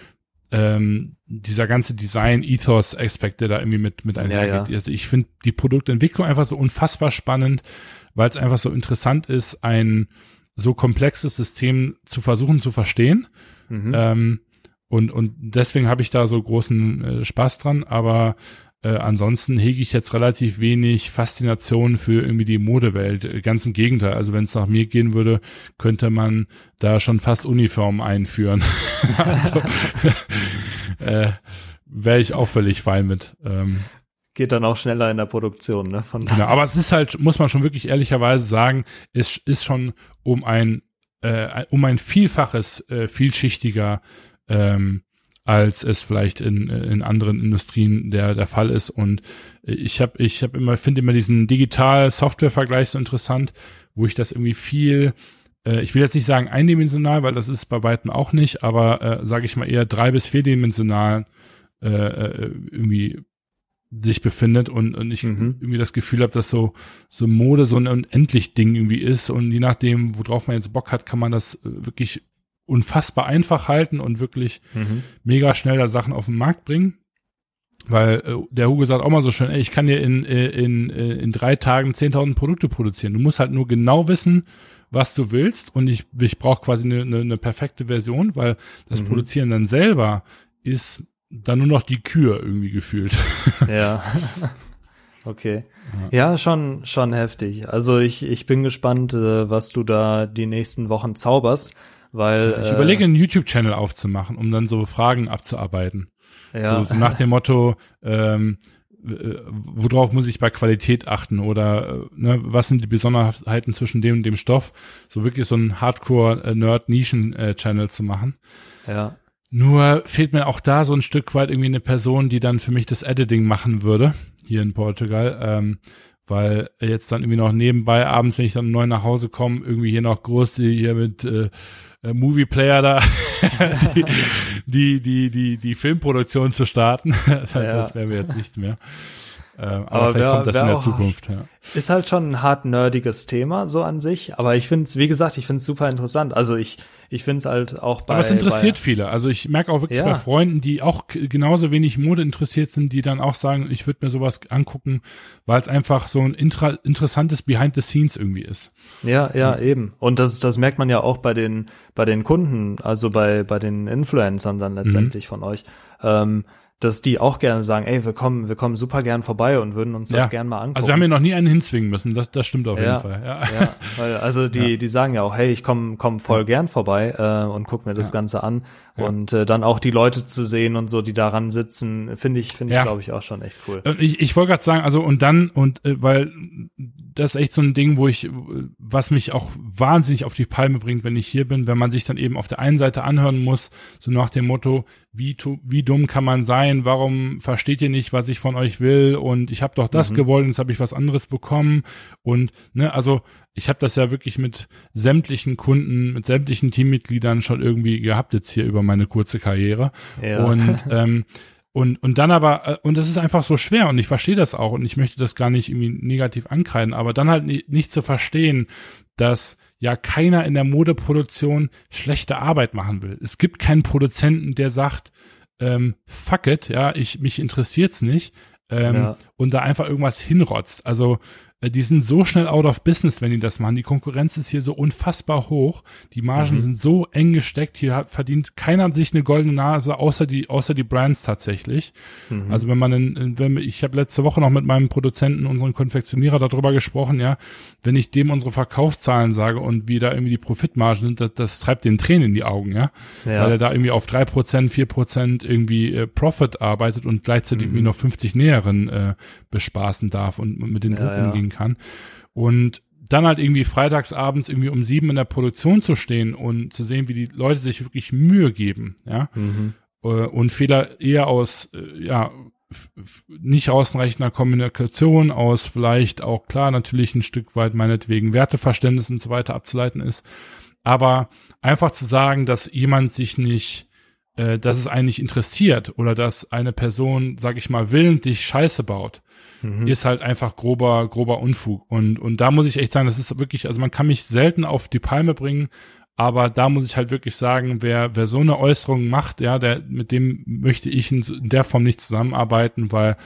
ähm, dieser ganze Design-Ethos-Aspekt, der da irgendwie mit, mit einhergeht. Ja, ja. Also ich finde die Produktentwicklung einfach so unfassbar spannend, weil es einfach so interessant ist, ein so komplexes System zu versuchen zu verstehen. Mhm. Ähm, und, und deswegen habe ich da so großen äh, Spaß dran, aber äh, ansonsten hege ich jetzt relativ wenig Faszination für irgendwie die Modewelt. Ganz im Gegenteil. Also wenn es nach mir gehen würde, könnte man da schon fast Uniformen einführen. [laughs] also [laughs] äh, wäre ich auch völlig fein mit. Ähm, Geht dann auch schneller in der Produktion, ne? Von genau, aber es ist halt, muss man schon wirklich ehrlicherweise sagen, es ist schon um ein äh, um ein Vielfaches äh, vielschichtiger ähm, als es vielleicht in, in anderen Industrien der, der Fall ist. Und ich habe ich hab immer, finde immer diesen Digital-Software-Vergleich so interessant, wo ich das irgendwie viel, äh, ich will jetzt nicht sagen eindimensional, weil das ist bei weitem auch nicht, aber äh, sage ich mal eher drei- bis vierdimensional äh, äh, irgendwie sich befindet und, und ich mhm. irgendwie das Gefühl habe, dass so so Mode so ein unendlich Ding irgendwie ist und je nachdem, worauf man jetzt Bock hat, kann man das äh, wirklich unfassbar einfach halten und wirklich mhm. mega schnell da Sachen auf den Markt bringen. Weil äh, der Hugo sagt auch mal so schön, ey, ich kann dir in, äh, in, in, äh, in drei Tagen 10.000 Produkte produzieren. Du musst halt nur genau wissen, was du willst und ich, ich brauche quasi eine, eine, eine perfekte Version, weil das mhm. Produzieren dann selber ist dann nur noch die Kür irgendwie gefühlt. [laughs] Ja. [laughs] Okay. Ja. ja, schon, schon heftig. Also ich, ich bin gespannt, was du da die nächsten Wochen zauberst. Weil, ich äh, überlege, einen YouTube-Channel aufzumachen, um dann so Fragen abzuarbeiten. Ja. So, so nach dem Motto, ähm, äh, worauf muss ich bei Qualität achten oder äh, ne, was sind die Besonderheiten zwischen dem und dem Stoff? So wirklich so ein Hardcore-Nerd-Nischen-Channel äh, zu machen. Ja. Nur fehlt mir auch da so ein Stück weit irgendwie eine Person, die dann für mich das Editing machen würde, hier in Portugal. Ähm, weil jetzt dann irgendwie noch nebenbei abends, wenn ich dann neu nach Hause komme, irgendwie hier noch groß die hier mit äh, äh, Movie Player da [laughs] die, die, die, die, die Filmproduktion zu starten. [laughs] das wäre mir jetzt nichts mehr. Ähm, aber, aber, vielleicht wär, kommt das in der Zukunft. Ja. Ist halt schon ein hart nerdiges Thema so an sich, aber ich finde es, wie gesagt, ich finde es super interessant. Also ich, ich finde es halt auch bei. Aber es interessiert bei, viele. Also ich merke auch wirklich ja. bei Freunden, die auch genauso wenig Mode interessiert sind, die dann auch sagen, ich würde mir sowas angucken, weil es einfach so ein intra interessantes Behind the Scenes irgendwie ist. Ja, ja, mhm. eben. Und das, das merkt man ja auch bei den, bei den Kunden, also bei, bei den Influencern dann letztendlich mhm. von euch. Ähm, dass die auch gerne sagen, ey, wir kommen, wir kommen super gern vorbei und würden uns das ja. gern mal angucken. Also wir haben ja noch nie einen hinzwingen müssen, das, das stimmt auf ja, jeden Fall. Ja. ja, weil also die, die sagen ja auch, hey, ich komme komm voll gern vorbei äh, und guck mir das Ganze an. Und äh, dann auch die Leute zu sehen und so, die daran sitzen, finde ich, finde ich, glaube ich, auch schon echt cool. Ich, ich wollte gerade sagen, also und dann, und äh, weil das ist echt so ein Ding, wo ich, was mich auch wahnsinnig auf die Palme bringt, wenn ich hier bin, wenn man sich dann eben auf der einen Seite anhören muss, so nach dem Motto, wie, wie dumm kann man sein, warum versteht ihr nicht, was ich von euch will? Und ich habe doch das mhm. gewollt und jetzt habe ich was anderes bekommen. Und ne, also ich habe das ja wirklich mit sämtlichen Kunden, mit sämtlichen Teammitgliedern schon irgendwie gehabt jetzt hier über meine kurze Karriere ja. und [laughs] ähm, und, und dann aber, äh, und das ist einfach so schwer und ich verstehe das auch und ich möchte das gar nicht irgendwie negativ ankreiden, aber dann halt nicht, nicht zu verstehen, dass ja keiner in der Modeproduktion schlechte Arbeit machen will. Es gibt keinen Produzenten, der sagt, ähm, fuck it, ja, ich, mich interessiert's nicht, ähm, ja. und da einfach irgendwas hinrotzt. Also die sind so schnell out of business, wenn die das machen. Die Konkurrenz ist hier so unfassbar hoch. Die Margen mhm. sind so eng gesteckt. Hier hat, verdient keiner sich eine goldene Nase, außer die, außer die Brands tatsächlich. Mhm. Also wenn man, in, wenn ich habe letzte Woche noch mit meinem Produzenten, unseren Konfektionierer darüber gesprochen, ja, wenn ich dem unsere Verkaufszahlen sage und wie da irgendwie die Profitmargen sind, das, das treibt den Tränen in die Augen, ja, ja. weil er da irgendwie auf drei Prozent, vier Prozent irgendwie äh, Profit arbeitet und gleichzeitig mhm. irgendwie noch 50 Näheren äh, bespaßen darf und mit den ja, umgehen kann. Und dann halt irgendwie freitagsabends irgendwie um sieben in der Produktion zu stehen und zu sehen, wie die Leute sich wirklich Mühe geben, ja, mhm. Äh, und Fehler eher aus, äh, ja, nicht ausreichender Kommunikation, aus vielleicht auch klar natürlich ein Stück weit meinetwegen Werteverständnis und so weiter abzuleiten ist, aber einfach zu sagen, dass jemand sich nicht, äh, dass es einen nicht interessiert oder dass eine Person, sag ich mal, willentlich Scheiße baut, mhm. ist halt einfach grober, grober Unfug. Und, und da muss ich echt sagen, das ist wirklich, also man kann mich selten auf die Palme bringen, aber da muss ich halt wirklich sagen, wer, wer so eine Äußerung macht, ja, der, mit dem möchte ich in, in der Form nicht zusammenarbeiten, weil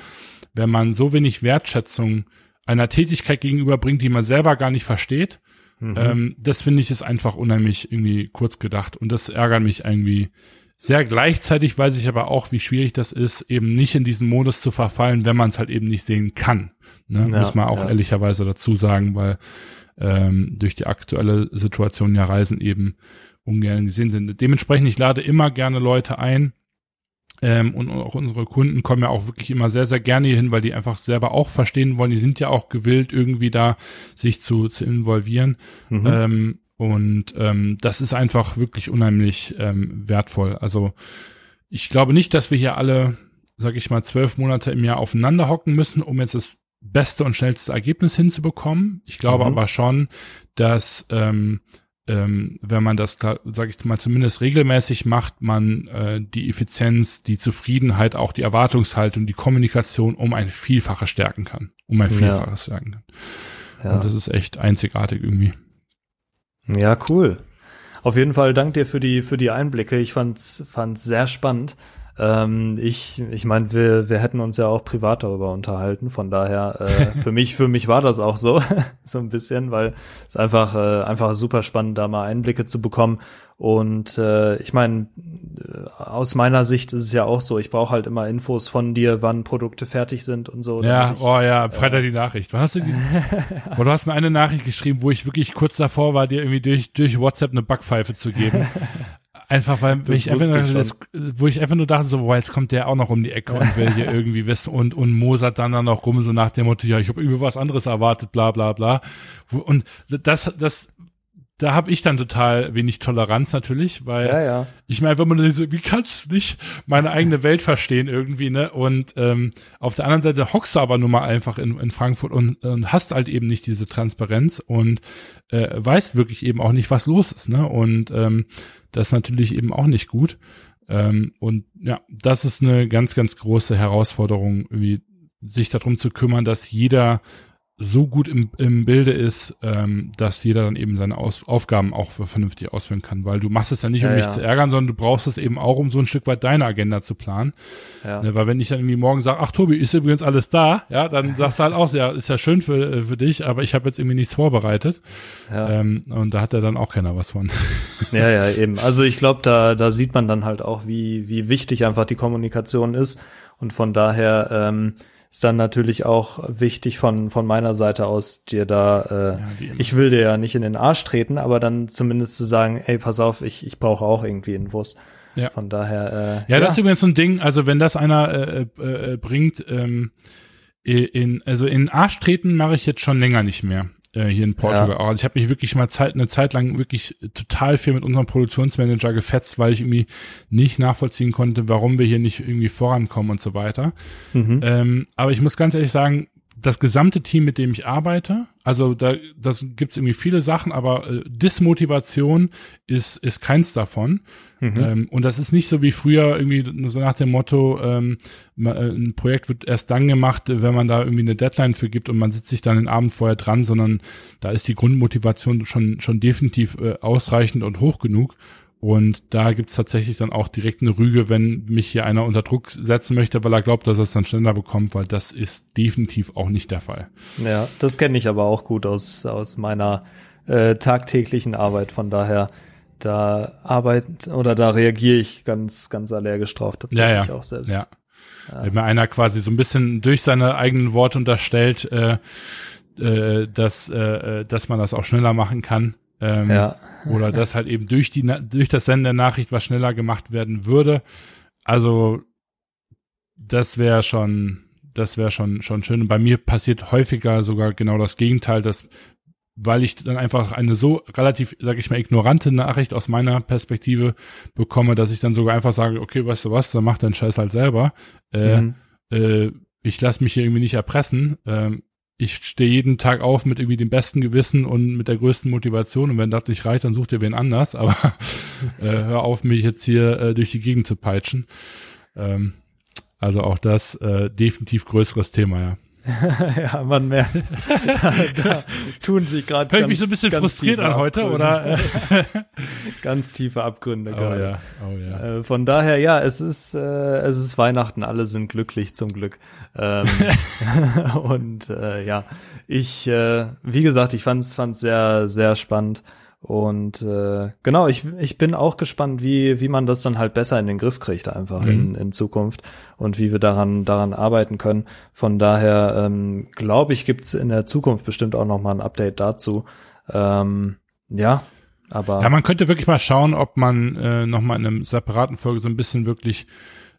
wenn man so wenig Wertschätzung einer Tätigkeit gegenüberbringt, die man selber gar nicht versteht, mhm. ähm, das finde ich ist einfach unheimlich irgendwie kurz gedacht und das ärgert mich irgendwie sehr gleichzeitig weiß ich aber auch, wie schwierig das ist, eben nicht in diesen Modus zu verfallen, wenn man es halt eben nicht sehen kann. Ne? Ja, Muss man auch ja. ehrlicherweise dazu sagen, weil ähm, durch die aktuelle Situation ja Reisen eben ungern gesehen sind. Dementsprechend, ich lade immer gerne Leute ein, ähm, und auch unsere Kunden kommen ja auch wirklich immer sehr, sehr gerne hierhin, weil die einfach selber auch verstehen wollen. Die sind ja auch gewillt, irgendwie da sich zu, zu involvieren. Mhm. Ähm, und ähm, das ist einfach wirklich unheimlich ähm, wertvoll. Also ich glaube nicht, dass wir hier alle, sag ich mal, zwölf Monate im Jahr aufeinander hocken müssen, um jetzt das beste und schnellste Ergebnis hinzubekommen. Ich glaube mhm. aber schon, dass ähm, ähm, wenn man das, sage ich mal, zumindest regelmäßig macht, man äh, die Effizienz, die Zufriedenheit, auch die Erwartungshaltung, die Kommunikation um ein Vielfaches stärken kann. Um ein Vielfaches ja. stärken kann. Ja. Und das ist echt einzigartig irgendwie. Ja, cool. Auf jeden Fall dank dir für die für die Einblicke. Ich fand's fand's sehr spannend. Ähm, ich ich meine, wir wir hätten uns ja auch privat darüber unterhalten. Von daher äh, [laughs] für mich für mich war das auch so [laughs] so ein bisschen, weil es einfach äh, einfach super spannend, da mal Einblicke zu bekommen und äh, ich meine, äh, aus meiner Sicht ist es ja auch so, ich brauche halt immer Infos von dir, wann Produkte fertig sind und so. Ja, ich, oh ja, Freitag äh, die Nachricht. Wann hast du die? [laughs] oh, du hast mir eine Nachricht geschrieben, wo ich wirklich kurz davor war, dir irgendwie durch, durch WhatsApp eine Backpfeife zu geben. Einfach weil ich einfach nur, das, wo ich einfach nur dachte, so, boah, jetzt kommt der auch noch um die Ecke und will hier [laughs] irgendwie wissen und, und mosert dann dann noch rum, so nach dem Motto, ja, ich habe irgendwie was anderes erwartet, bla bla bla. Und das, das da habe ich dann total wenig Toleranz natürlich, weil ja, ja. ich mir einfach mal so, wie kannst du nicht meine eigene Welt verstehen irgendwie, ne? Und ähm, auf der anderen Seite hockst du aber nun mal einfach in, in Frankfurt und, und hast halt eben nicht diese Transparenz und äh, weißt wirklich eben auch nicht, was los ist, ne? Und ähm, das ist natürlich eben auch nicht gut. Ähm, und ja, das ist eine ganz, ganz große Herausforderung, irgendwie sich darum zu kümmern, dass jeder so gut im, im Bilde ist, ähm, dass jeder dann eben seine Aus Aufgaben auch vernünftig ausführen kann, weil du machst es ja nicht, um ja, mich ja. zu ärgern, sondern du brauchst es eben auch, um so ein Stück weit deine Agenda zu planen. Ja. Ne, weil wenn ich dann irgendwie morgen sage, ach Tobi, ist übrigens alles da, ja, dann sagst du halt auch, ja, ist ja schön für, äh, für dich, aber ich habe jetzt irgendwie nichts vorbereitet. Ja. Ähm, und da hat ja dann auch keiner was von. [laughs] Ja, ja, eben. Also ich glaube, da, da sieht man dann halt auch, wie, wie wichtig einfach die Kommunikation ist. Und von daher, ähm, ist dann natürlich auch wichtig von, von meiner Seite aus, dir da, äh, ja, ich will dir ja nicht in den Arsch treten, aber dann zumindest zu sagen, ey, pass auf, ich, ich brauche auch irgendwie Infos. Ja. Von daher, äh, ja, ja, das ist übrigens so ein Ding, also wenn das einer äh, äh, bringt, ähm, in, also in Arsch treten mache ich jetzt schon länger nicht mehr äh, hier in Portugal. Ja. Also ich habe mich wirklich mal Zeit, eine Zeit lang wirklich total viel mit unserem Produktionsmanager gefetzt, weil ich irgendwie nicht nachvollziehen konnte, warum wir hier nicht irgendwie vorankommen und so weiter. Mhm. Ähm, aber ich muss ganz ehrlich sagen, das gesamte Team, mit dem ich arbeite, also da das gibt's irgendwie viele Sachen, aber äh, Dismotivation ist ist keins davon. Mhm. Ähm, und das ist nicht so wie früher irgendwie so nach dem Motto, ähm, äh, ein Projekt wird erst dann gemacht, wenn man da irgendwie eine Deadline für gibt und man sitzt sich dann den Abend vorher dran, sondern da ist die Grundmotivation schon schon definitiv äh, ausreichend und hoch genug. Und da gibt's tatsächlich dann auch direkt eine Rüge, wenn mich hier einer unter Druck setzen möchte, weil er glaubt, dass er es dann schneller bekommt, weil das ist definitiv auch nicht der Fall. Ja, das kenne ich aber auch gut aus, aus meiner äh, tagtäglichen Arbeit. Von daher, da arbeit oder da reagiere ich ganz, ganz allergisch drauf tatsächlich ja, ja. auch selbst. Ja. ja. Wenn mir einer quasi so ein bisschen durch seine eigenen Worte unterstellt, äh, äh, dass, äh, dass man das auch schneller machen kann. Ähm, ja oder [laughs] dass halt eben durch die durch das Senden der Nachricht was schneller gemacht werden würde. Also das wäre schon das wäre schon schon schön. Und bei mir passiert häufiger sogar genau das Gegenteil, dass weil ich dann einfach eine so relativ, sag ich mal, ignorante Nachricht aus meiner Perspektive bekomme, dass ich dann sogar einfach sage, okay, weißt du was, dann mach deinen Scheiß halt selber. Äh, mhm. äh, ich lasse mich hier irgendwie nicht erpressen. Ähm, ich stehe jeden Tag auf mit irgendwie dem besten Gewissen und mit der größten Motivation und wenn das nicht reicht, dann such dir wen anders, aber [laughs] äh, hör auf, mich jetzt hier äh, durch die Gegend zu peitschen. Ähm, also auch das äh, definitiv größeres Thema, ja. [laughs] ja, man merkt, [laughs] da, da tun sie gerade. Hör ich mich so ein bisschen frustriert an heute, oder? [laughs] ganz tiefe Abgründe oh, gerade. Ja. Oh, ja. Äh, von daher, ja, es ist, äh, es ist Weihnachten, alle sind glücklich zum Glück. Ähm, und äh, ja, ich, äh, wie gesagt, ich fand es sehr, sehr spannend. Und äh, genau, ich, ich bin auch gespannt, wie, wie man das dann halt besser in den Griff kriegt, einfach mhm. in, in Zukunft und wie wir daran, daran arbeiten können. Von daher ähm, glaube ich, gibt's in der Zukunft bestimmt auch nochmal ein Update dazu. Ähm, ja, aber. Ja, man könnte wirklich mal schauen, ob man äh, nochmal in einem separaten Folge so ein bisschen wirklich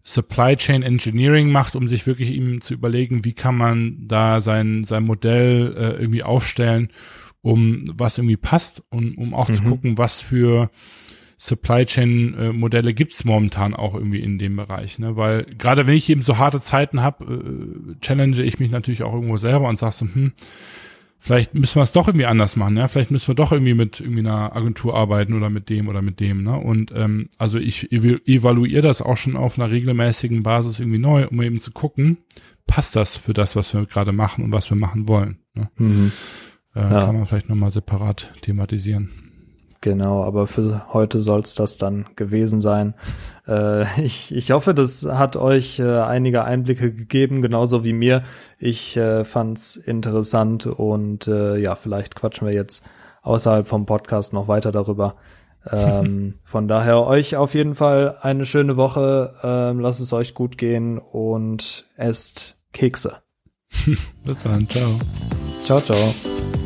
Supply Chain Engineering macht, um sich wirklich ihm zu überlegen, wie kann man da sein, sein Modell äh, irgendwie aufstellen um was irgendwie passt und um auch mhm. zu gucken, was für Supply Chain äh, Modelle gibt's momentan auch irgendwie in dem Bereich, ne? Weil gerade wenn ich eben so harte Zeiten habe, äh, challenge ich mich natürlich auch irgendwo selber und sag so, hm, vielleicht müssen wir es doch irgendwie anders machen, ja, vielleicht müssen wir doch irgendwie mit irgendwie einer Agentur arbeiten oder mit dem oder mit dem, ne? Und ähm, also ich evaluiere das auch schon auf einer regelmäßigen Basis irgendwie neu, um eben zu gucken, passt das für das, was wir gerade machen und was wir machen wollen. Ne? Mhm. Äh, ja. Kann man vielleicht nochmal separat thematisieren. Genau, aber für heute soll es das dann gewesen sein. Äh, [laughs] ich, ich hoffe, das hat euch äh, einige Einblicke gegeben, genauso wie mir. Ich äh, fand's interessant und äh, ja, vielleicht quatschen wir jetzt außerhalb vom Podcast noch weiter darüber. [laughs] ähm, von daher euch auf jeden Fall eine schöne Woche. Ähm, lasst es euch gut gehen und esst Kekse. [laughs] Bis dann. Ciao. Ciao, ciao.